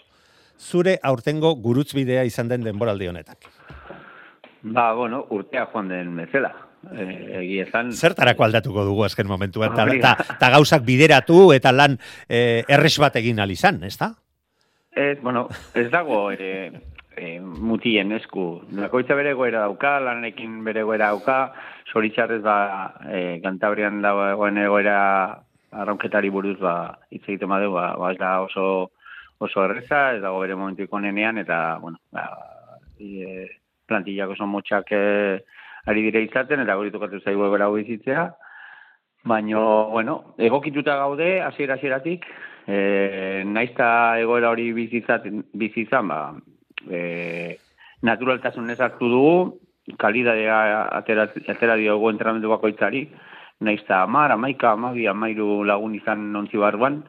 zure aurtengo gurutzbidea izan den denboraldi honetan? Ba, bueno, urtea joan den mezela. E, egiezan... Zertarako aldatuko dugu azken momentu, eta, ta, ta, gauzak bideratu eta lan e, erres bat egin alizan, ez da? Ez, bueno, ez dago ere e, mutien esku. Nakoitza bere goera dauka, lanekin bere goera dauka, zoritxarrez ba, e, kantabrian dagoen egoera arraunketari buruz ba, hitz egiten badu, ba, ba, ez da oso, oso erreza, ez dago bere momentu ikonenean, eta, bueno, ba, e, plantillak oso motxak e, ari dire izaten, eta gori tokatu zaigu egoera bizitzea, Baina, bueno, egokituta gaude, hasiera hasieratik, e, naizta egoera hori bizizan, ba, e, naturaltasun hartu dugu, kalidadea atera, atera diogu entrenamendu bakoitzari, naiz eta amar, amaika, amabi, amairu lagun izan nontzi barruan,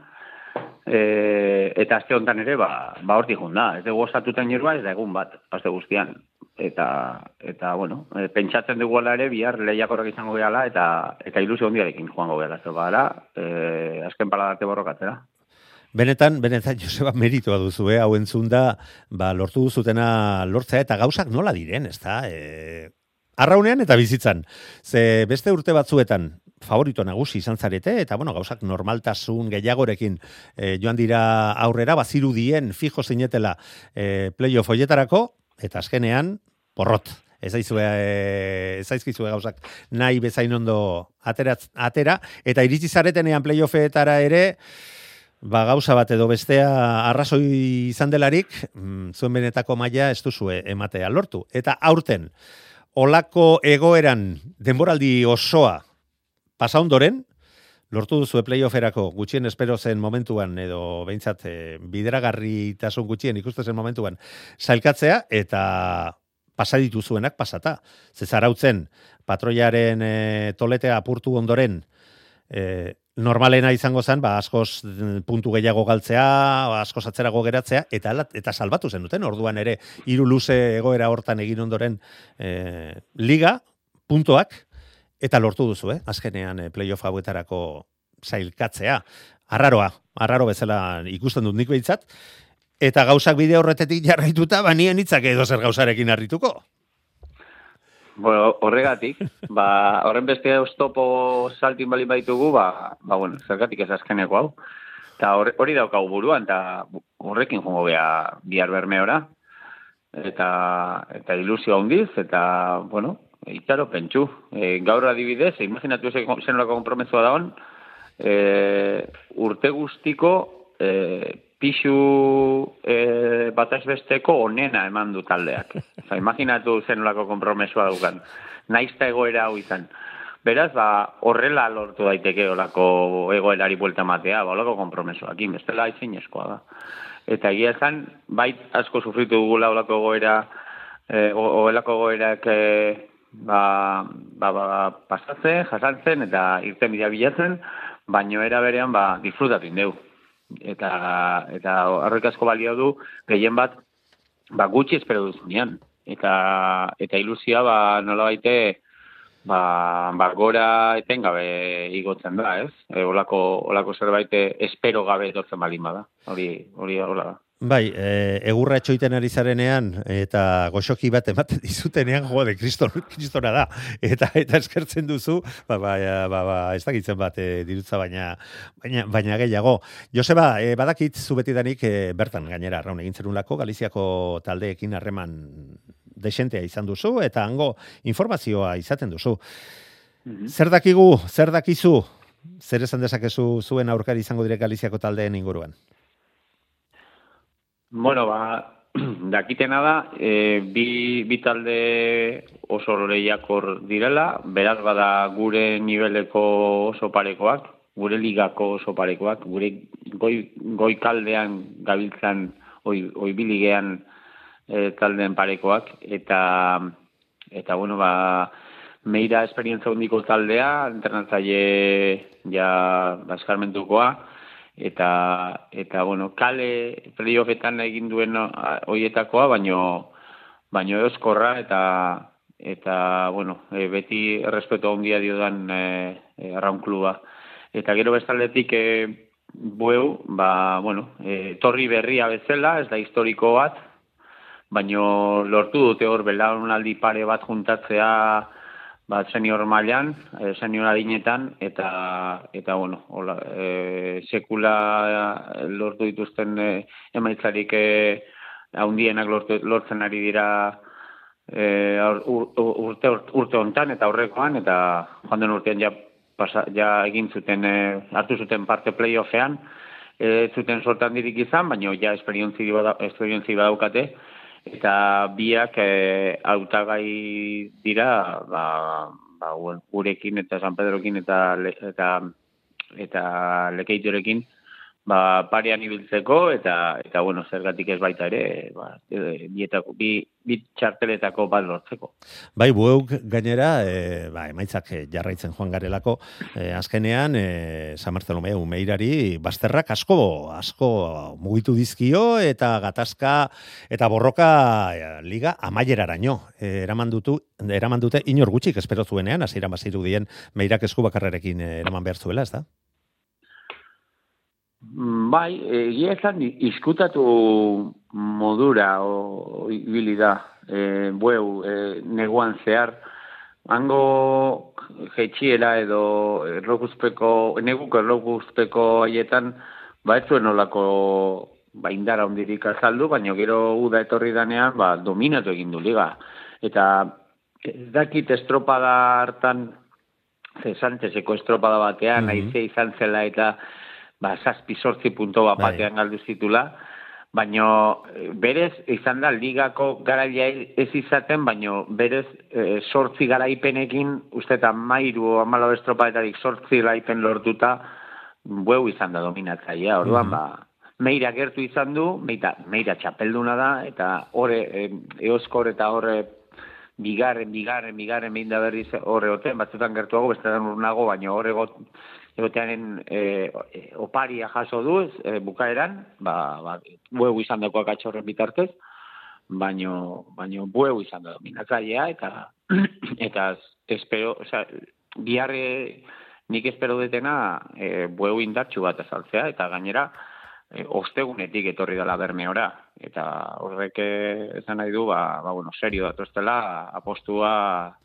e, eta azte honetan ere, ba, ba hortik da, ez dugu osatutan jirua, ez da egun bat, azte guztian. Eta, eta bueno, e, pentsatzen dugu ere, bihar lehiakorrak izango gehala, eta, eta ilusio hondiarekin joango gehala, zer gara, e, azken paladarte borrokatzera. Benetan, benetan, <laughs> Joseba, meritua duzu, eh? hau entzun da, ba, lortu duzutena lortzea, eta gauzak nola diren, ez da? E, arraunean eta bizitzan. Ze beste urte batzuetan, favorito nagusi izan zarete, eta bueno, gauzak normaltasun gehiagorekin e, joan dira aurrera, baziru dien, fijo zinetela e, playoff hoietarako, eta azkenean, porrot. Ez aizue, ez aizkizue gauzak nahi bezain ondo atera, atera eta iritsi zaretenean playoffetara ere, Ba, gauza bat edo bestea arrazoi izan delarik, mm, zuen benetako maila ez duzue ematea lortu. Eta aurten, olako egoeran denboraldi osoa pasa ondoren, lortu duzu playofferako gutxien espero zen momentuan edo behintzat e, bideragarri tasun gutxien ikuste zen momentuan zailkatzea eta pasaditu zuenak pasata. Zezarautzen patroiaren e, toletea apurtu ondoren e, normalena izango zen, ba, askoz mm, puntu gehiago galtzea, ba, askoz atzerago geratzea, eta eta salbatu zen duten, orduan ere, hiru luze egoera hortan egin ondoren e, liga, puntoak, eta lortu duzu, eh? azkenean e, playoff hauetarako zailkatzea. Arraroa, arraro bezala ikusten dut nik behitzat, eta gauzak bide horretetik jarraituta, ba nien hitzak edo zer gauzarekin harrituko. Bueno, horregatik, ba, horren beste oztopo saltin bali baitugu, ba, ba bueno, zergatik ez azkeneko hau. Eta hori daukau buruan, eta horrekin jongo beha bihar bermeora. Eta, eta ilusio handiz, eta, bueno, itxaro pentsu. E, gaur adibidez, imaginatu zenolako kompromesua da hon, e, urte guztiko e, pixu e, bataz besteko onena eman du taldeak. Oza, imaginatu zenolako kompromesua dukan. Naizta egoera hau izan. Beraz, ba, horrela lortu daiteke olako egoerari buelta matea, ba, olako kompromesoak, bestela izin eskoa da. Eta egia esan, bait asko sufritu dugula olako goera, e, olako goerak e, ba, ba, ba, pasatzen, jasantzen, eta irten bidea bilatzen, baino era berean, ba, disfrutatu indeu eta eta horrek asko balio du gehien bat ba gutxi espero duzunean eta eta ilusia ba nola baite ba, ba gora etengabe igotzen da, ez? E, olako, olako zerbait espero gabe etortzen balin bada. Hori, hori da. Bai, e, egurra etxoiten ari zarenean eta goxoki bat ematen dizutenean jo de Kriston, Kristona da. Eta eta eskertzen duzu, ba ba ba, ba ez dakitzen bat e, dirutza baina baina baina gehiago. Joseba, e, badakit zu betidanik e, bertan gainera raun egin zerulako Galiziako taldeekin harreman desentea izan duzu eta hango informazioa izaten duzu. Mhm. Zer dakigu, zer dakizu? Zer esan dezakezu zuen aurkari izango direk Galiziako taldeen inguruan? Bueno, ba, <clears throat> dakitena da, e, bi, bi talde oso lehiakor direla, beraz bada gure niveleko oso parekoak, gure ligako oso parekoak, gure goi, goi kaldean gabiltzan, oi, oi e, taldeen parekoak, eta, eta bueno, ba, meira esperientza hundiko taldea, internatzaile ja baskarmentukoa, eta eta bueno, kale playoffetan egin duen hoietakoa, baino baino euskorra eta eta bueno, e, beti errespetu handia diodan e, e, kluba. Eta gero bestaldetik e, bueu, ba, bueno, e, torri berria bezala, ez da historiko bat, baino lortu dute hor belaunaldi pare bat juntatzea ba, senior mailan, e, senior adinetan, eta, eta bueno, hola, e, sekula lortu dituzten e, emaitzarik e, haundienak lortzen ari dira e, urte, urte hontan eta aurrekoan, eta joan den urtean ja, pasa, ja egin zuten, e, hartu zuten parte playoffean, e, zuten sortan dirik izan, baina ja esperientzi badaukate, eta biak e, autagai dira ba, ba, gurekin eta San Pedrokin eta eta eta lekeitorekin ba, parean ibiltzeko eta eta bueno, zergatik ez baita ere, ba, e, bietako, bi, bi txarteletako bat lortzeko. Bai, bueuk gainera, e, ba, emaitzak jarraitzen joan garelako, e, azkenean, e, San Marcelomea umeirari, bazterrak asko, asko mugitu dizkio, eta gatazka, eta borroka e, liga amaieraraino. E, eraman, dutu, eraman dute inor gutxik espero zuenean, hasiera baziru dien, meirak esku bakarrerekin eraman behar zuela, ez da? Mm, bai, egia esan iskutatu modura o ibili da e, bueu e, neguan zehar hango jetxiera edo erlokuzpeko neguko erlokuzpeko haietan ba ez zuen olako ba indara hondirik azaldu, baina gero uda etorri danean ba dominatu egin du liga eta ez dakit estropada hartan ze Sánchezeko estropada batean mm -hmm. izan zela eta ba, saspi sortzi punto bat bai. batean galdu zitula, baino eh, berez izan da ligako garaia ez izaten, baino berez e, sortzi garaipenekin, uste eta mairu amalo estropaetarik sortzi garaipen lortuta, bueu izan da dominatzaia, orduan, mm ba, meira gertu izan du, meira, meira txapelduna da, eta horre, e, eoskor eta horre, bigarren, bigarren, bigarren, behin da berriz horre oten, batzutan gertuago, bestetan urnago, baina horre got, egotearen e, oparia jaso du e, bukaeran, ba, ba, buegu izan dagoak atxorren bitartez, baino, baino buegu izan da dominatzailea, eta, <clears throat> eta espero, oza, biharre nik espero detena e, buegu indartxu bat azaltzea, eta gainera, e, ostegunetik etorri dela bermeora, eta horrek esan nahi du, ba, ba bueno, serio datoztela, apostua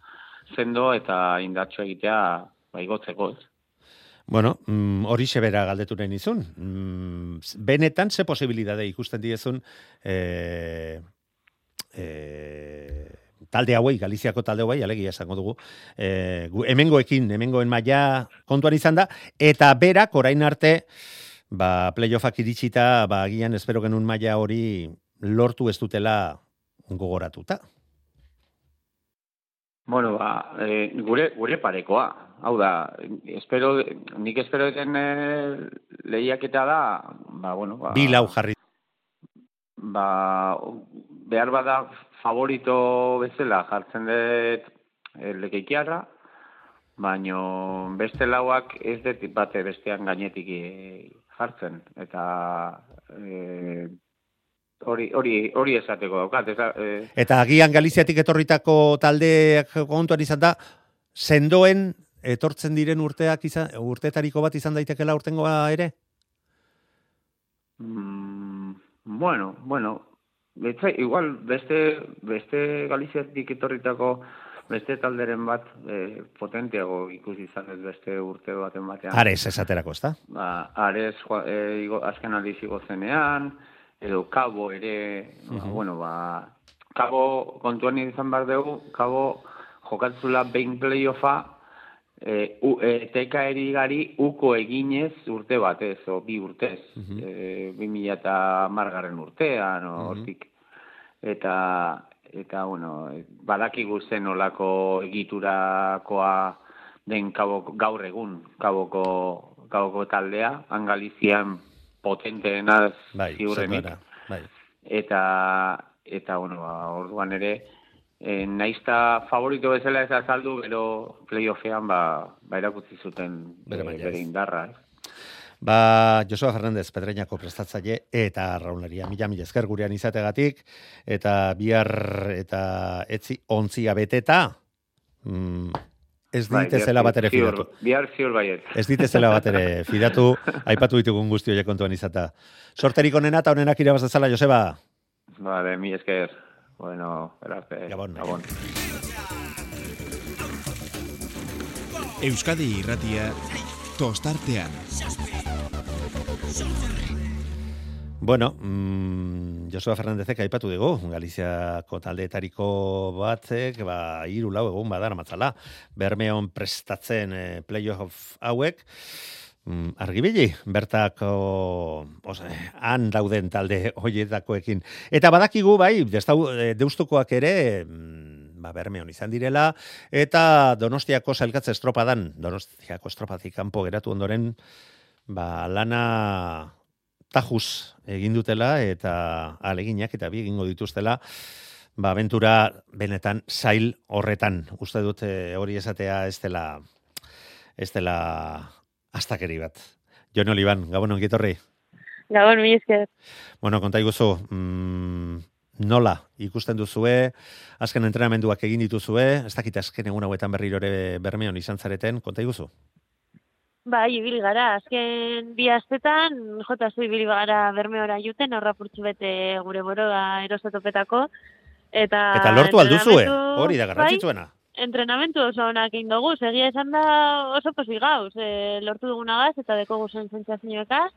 zendo eta indartxu egitea, ba, igotzeko ez. Bueno, mm, hori sebera galdetu nahi nizun. Mm, benetan, ze posibilidade ikusten diezun e, e, talde hauei, Galiziako talde hauei, alegia esango dugu, e, hemengoekin, hemengoen maila kontuan izan da, eta berak orain arte, ba, playoffak iritsita, ba, agian espero genuen maila hori lortu ez dutela gogoratuta. Bueno, ba, e, gure, gure parekoa, hau da, espero, nik espero eten e, lehiaketa da, ba, bueno, ba, bi lau jarri. Ba, behar bada favorito bezala jartzen dut e, lekeikiarra, baino beste lauak ez dut bate bestean gainetik e, jartzen. Eta e, hori, hori, hori esateko daukat. Eta, e, Eta agian Galiziatik etorritako taldeak kontuan izan da, sendoen etortzen diren urteak izan, urtetariko bat izan daitekela urtengoa ere? mm, bueno, bueno, Betza, igual beste, beste Galiziatik etorritako beste talderen bat e, potenteago ikusi izan ez beste urte baten batean. Ares esaterako, ezta? Ba, Ares e, igo, azken aldiz igo zenean, edo Kabo ere, ba, Mhm. bueno, ba, Kabo kontuan izan behar dugu, Kabo jokatzula behin playoffa, e, u, e, teka erigari uko eginez urte batez, o bi urtez, Mhm. e, 2000 eta margarren urtean, o, Mhm. hortik. Eta, eta, bueno, badakigu zen olako egiturakoa den kaboko, gaur egun, kaboko, kaboko taldea, angalizian potenteena Bai, ziurrenik. bai. Eta, eta, bueno, ba, orduan ere, e, naizta favorito bezala ez azaldu, gero playoffean ba, ba erakutsi zuten Bere bere, maila, bere indarra, ez? Ba, Josua Fernandez, Pedreñako prestatzaile eta raunlaria. Mila, mila esker gurean izategatik, eta bihar eta etzi ontzia beteta, mm, ez Bai, ditezela bihar bat ere fidatu. Bihar ziur baiet. Ez ditezela bat ere fidatu, <laughs> aipatu ditugun guzti horiek kontuan izata. Sorterik onena eta onenak irabaz dezala, Joseba. Vale, mi esker. Bueno, erarte. Gabon. Gabon. Euskadi irratia tostartean. Bueno, mm, Josua Fernandezek aipatu dugu, Galiziako taldeetariko batzek, ba, hiru lau egun badar matzala, Bermeon prestatzen eh, playoff hauek, mm, argibili, bertako, oza, han dauden talde hoietakoekin. Eta badakigu, bai, destau, eh, deustukoak ere, mm, ba, Bermeon izan direla, eta Donostiako sailkatze estropadan, Donostiako estropatik kanpo geratu ondoren, ba, lana tajuz egin dutela eta aleginak eta bi egingo dituztela ba aventura benetan zail horretan uste dut eh, hori esatea ez dela ez dela astakeri bat Jon Oliban, gabon ongi etorri. Gabon, mi esker. Bueno, konta iguzu, mm, nola ikusten duzue, azken entrenamenduak egin dituzue, ez dakit azken egun hauetan berriro ere bermeon izan zareten, konta iguzu. Bai, ibili gara, azken bi astetan, jota zu ibili gara bermeora juten, horra bete gure boroa erosotopetako. Eta, Eta lortu alduzue, entrenamendu- hori da garrantzitsuena. Bai, entrenamentu oso onak egin dugu, egia esan da oso posi gauz, e, lortu dugunagaz eta deko guzen zentzazioekaz,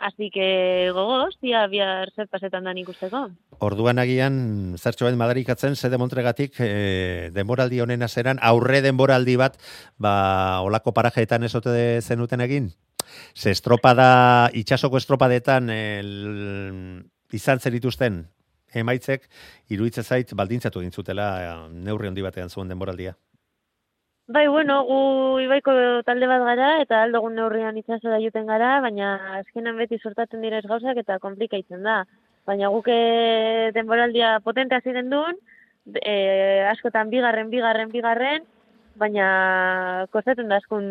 Así que gogoz, tia bihar zer pasetan dan ikusteko. Orduan agian zertxo bat madarikatzen ze demontregatik e, denboraldi honen azeran aurre denboraldi bat ba olako parajeetan esote zenuten egin. Ze estropada itsasoko estropadetan el, izan zer dituzten emaitzek iruditzen zait baldintzatu egin zutela eh, neurri handi batean zuen denboraldia. Bai, bueno, gu ibaiko talde bat gara eta aldogun neurrian itsasora joten gara, baina azkenan beti sortatzen direz gauzak eta komplikaitzen da. Baina guk eh, denboraldia potente hasi den duen, e, askotan bigarren, bigarren, bigarren, baina kostatzen da askun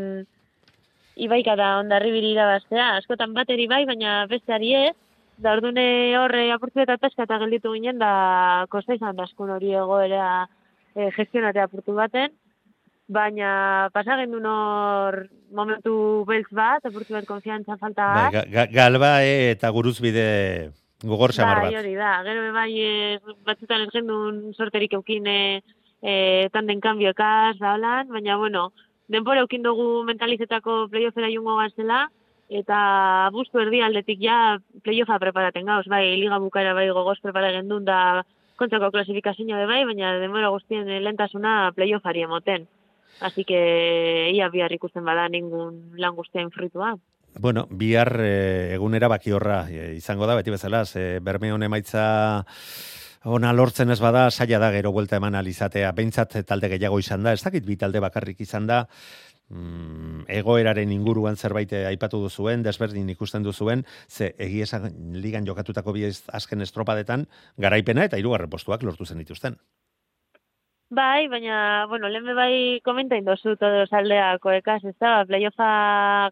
ibaika da ondarri irabaztea. Askotan bateri bai, baina besteari ez, da ordune horre apurtzu eta taska eta gelditu ginen, da kosta da askun hori egoera e, gestionatea apurtu baten baina pasagen duen hor momentu beltz bat, apurtu bat konfiantza falta Bai, bat. ga, ga, galba e, eta guruzbide gogor samar bai, bat. hori da. Gero bai e, batzutan ez gendun sorterik eukin e, e, tanden kanbioekaz, da holan, baina bueno, denpora eukin dugu mentalizetako playoffera jungo gazela, eta bustu erdi aldetik ja playoffa preparaten gauz, bai, liga bukara bai gogoz prepara gendun da kontrako klasifikazioa bai, baina denbora guztien lentasuna playoffari emoten. Así que ia bihar ikusten bada ningun lan guztien fruitua. Bueno, bihar e, egunera baki horra e, izango da, beti bezala, ze bermeon emaitza ona lortzen ez bada, saia da gero buelta eman alizatea, behintzat talde gehiago izan da, ez dakit bi talde bakarrik izan da, mm, egoeraren inguruan zerbait aipatu duzuen, desberdin ikusten duzuen, ze egia ligan jokatutako bi azken estropadetan, garaipena eta hirugarren postuak lortu zen dituzten. Bai, baina, bueno, lehen bai komenta indozu todos aldeako ekaz, ez da, playoffa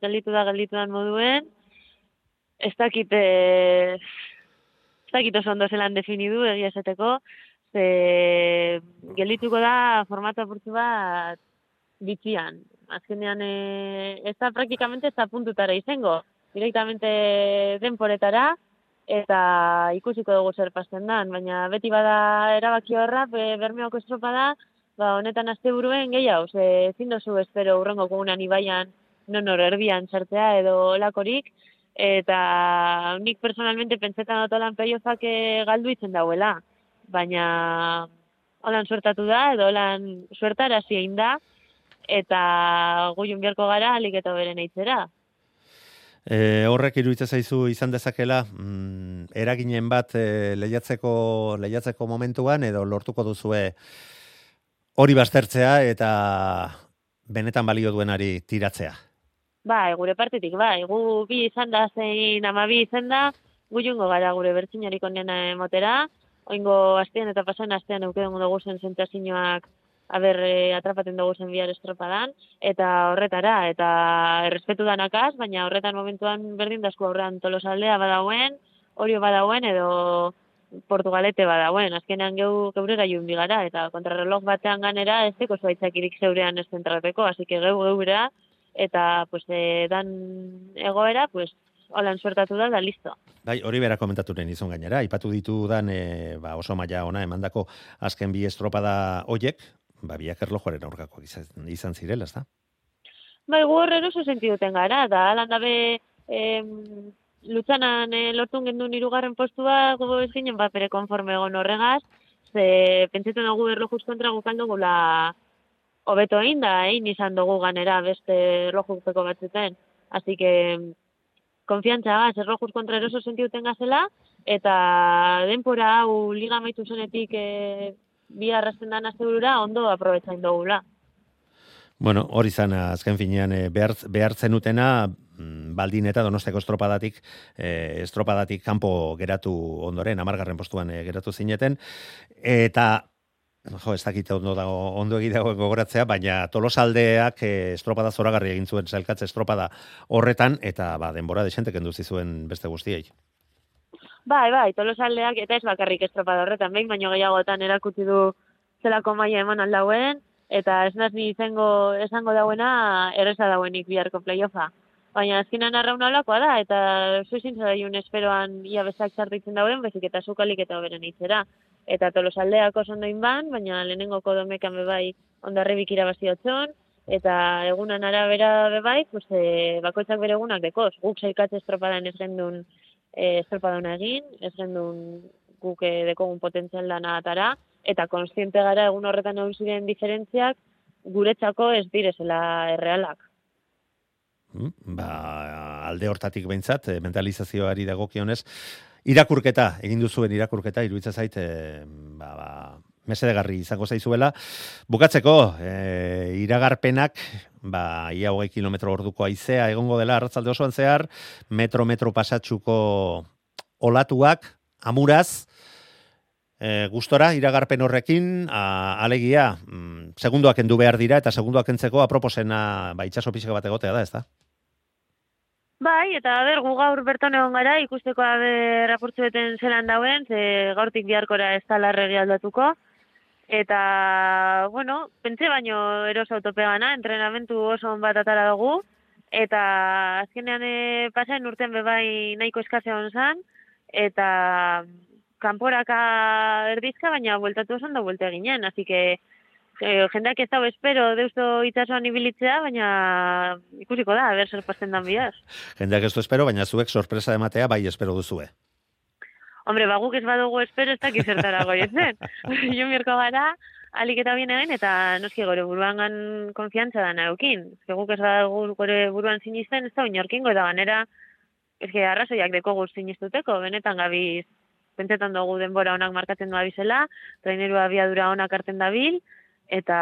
gelditu da gelditu dan moduen, ez dakit, e, ez dakit oso ondo zelan definidu egia esateko, ze geldituko da formato apurtzu bat bitxian. Azkenean e, ez da praktikamente ez da puntutara izango, directamente denporetara, eta ikusiko dugu zer pasten dan, baina beti bada erabaki horra, be, bermeoko estropa da, ba, honetan azte buruen gehiago, ze ezin dozu espero urrengo kogunan ibaian non hor erdian sartzea edo lakorik, eta nik personalmente pentsetan dut lan peiozak eh, galdu itzen dauela, baina holan suertatu da, edo holan suertara egin da, eta guiun biharko gara alik eta beren eitzera. E, horrek iruditzen zaizu izan dezakela, mm, eraginen bat e, lehiatzeko, lehiatzeko momentuan, edo lortuko duzue hori baztertzea eta benetan balio duenari tiratzea. Ba, gure partetik, ba, gu bi izan da zein amabi izan da, gu jungo gara gure bertzinarik onena emotera, oingo astean eta pasan astean eukeden dugu zen zentazinoak aber e, atrapaten dugu zen bihar estropadan, eta horretara, eta errespetu danakaz, baina horretan momentuan berdin dazku aurrean tolosaldea badauen, orio badauen, edo Portugalete badauen, azkenean geu geurera joan bigara, eta kontrarreloj batean ganera ez teko zuaitzakirik zeurean ez zentrateko, hasi geu geurera, eta pues eh, dan egoera pues holan suertatu da da listo. Bai, hori bera komentatu den izan gainera, aipatu ditu dan e, ba, oso maila ona emandako azken bi estropada hoiek, ba biak erlojuaren aurkako izan, izan zirela, ezta? Bai, gu horren oso sentiduten gara, da lan dabe em, lutzanan e, lortun gendun irugarren postua, gogo ezinen, ba, pere konforme egon horregaz, ze pentsetan dugu erlojuz kontra gukaldo gula hobeto egin da, egin izan dugu ganera beste erlojuzpeko batzuten. Así que, konfiantza gaz, erlojuz kontra eroso sentiuten gazela, eta denpora hau liga maitu zenetik e, bi arrasten dan ondo aprobetsain dugula. Bueno, hori zan, azken finean, e, behartzen utena, mm, baldin eta donosteko estropadatik, e, estropadatik kanpo geratu ondoren, amargarren postuan e, geratu zineten, eta jo, ez dakite ondo dago, ondo egidago gogoratzea, baina tolosaldeak e, estropada zoragarri egin zuen zailkatze estropada horretan, eta ba, denbora desente kendu zizuen beste guztiei. Bai, bai, tolosaldeak eta ez bakarrik estropada horretan, behin baino gehiagotan erakutsi du zelako maia eman aldauen, eta ez nazi izango esango dauena erresa dauenik biharko playoffa. Baina azkenan arraun olakoa da, eta zuizin zadaiun esperoan ia bezak zartitzen dauen, bezik eta zukalik eta oberen itzera eta tolosaldeak oso ondoin ban, baina lehenengo kodomekan bebai ondarri bikira otxon, eta egunan arabera bebai, pues, e, bakoitzak bere egunak dekoz, guk zailkatze estropadan ez gendun e, estropadan egin, ez gendun guk e, dekogun potentzial dana atara, eta konstiente gara egun horretan egun ziren diferentziak, guretzako ez direzela errealak. Mm, ba, alde hortatik behintzat, e, mentalizazioari dagokionez, irakurketa, egin duzuen irakurketa, iruditzen zait, e, ba, ba, mesedegarri izango zaizuela. Bukatzeko, e, iragarpenak, ba, ia hogei kilometro orduko aizea, egongo dela, arratzalde osoan zehar, metro-metro pasatxuko olatuak, amuraz, E, gustora, iragarpen horrekin, a, alegia, mm, segunduak endu behar dira, eta segunduak entzeko aproposena ba, itxaso pixka bat egotea da, ez da? Bai, eta ber, gu gaur berton egon gara, ikusteko aber apurtzu beten zelan dauen, ze gaurtik biharkora ez talarregi aldatuko. Eta, bueno, pentsa baino eros autopegana, entrenamentu oso on bat atara dugu, eta azkenean e, pasain urten bebai nahiko eskazea hon zan, eta kanporaka erdizka, baina bueltatu oso ondo buelte ginen, así que e, jendeak ez dago espero deusto itxasuan ibilitzea, baina ikusiko da, ber zer pasten dan bihaz. Jendeak ez espero, baina zuek sorpresa ematea bai espero duzue. Hombre, baguk ez badugu espero ez dakiz zertara goietzen. jo <laughs> mirko gara, alik eta bien egin, eta noski gore buruan gan konfiantza da naukin. Guk ez badugu gore buruan sinisten, ez da inorkingo, eta ganera, ez que arrazoiak deko guz sinistuteko, benetan gabiz, pentsetan dugu denbora onak markatzen doa bizela, trainerua abiadura onak arten dabil, eta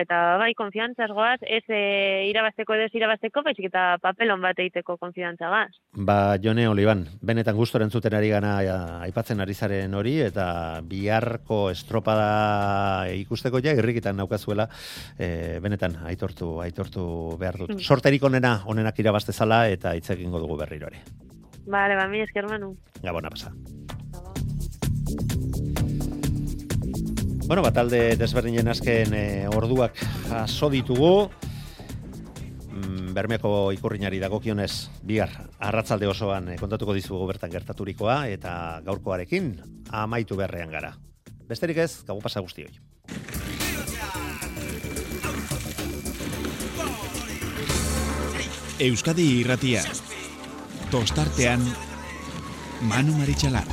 eta bai konfiantzas goaz ez e, irabasteko edo irabasteko baizik eta papelon bat egiteko konfiantza gaz. Ba Jone Oliban, benetan gustoren zuten ari gana aipatzen ari zaren hori eta biharko estropada ikusteko ja irrikitan naukazuela e, benetan aitortu aitortu behar dut. Mm. Sorterik onena onenak irabastezala eta hitz egingo dugu berriro ere. Bale, ba, mi esker manu. Gabona pasa. Bueno, batalde desberdinen azken e, orduak jaso ditugu. Mm, Bermeako ikurrinari dagokionez bihar arratzalde osoan e, kontatuko dizugu bertan gertaturikoa eta gaurkoarekin amaitu berrean gara. Besterik ez, gau pasa guztioi. Euskadi irratia. Tostartean Manu Maritxalar.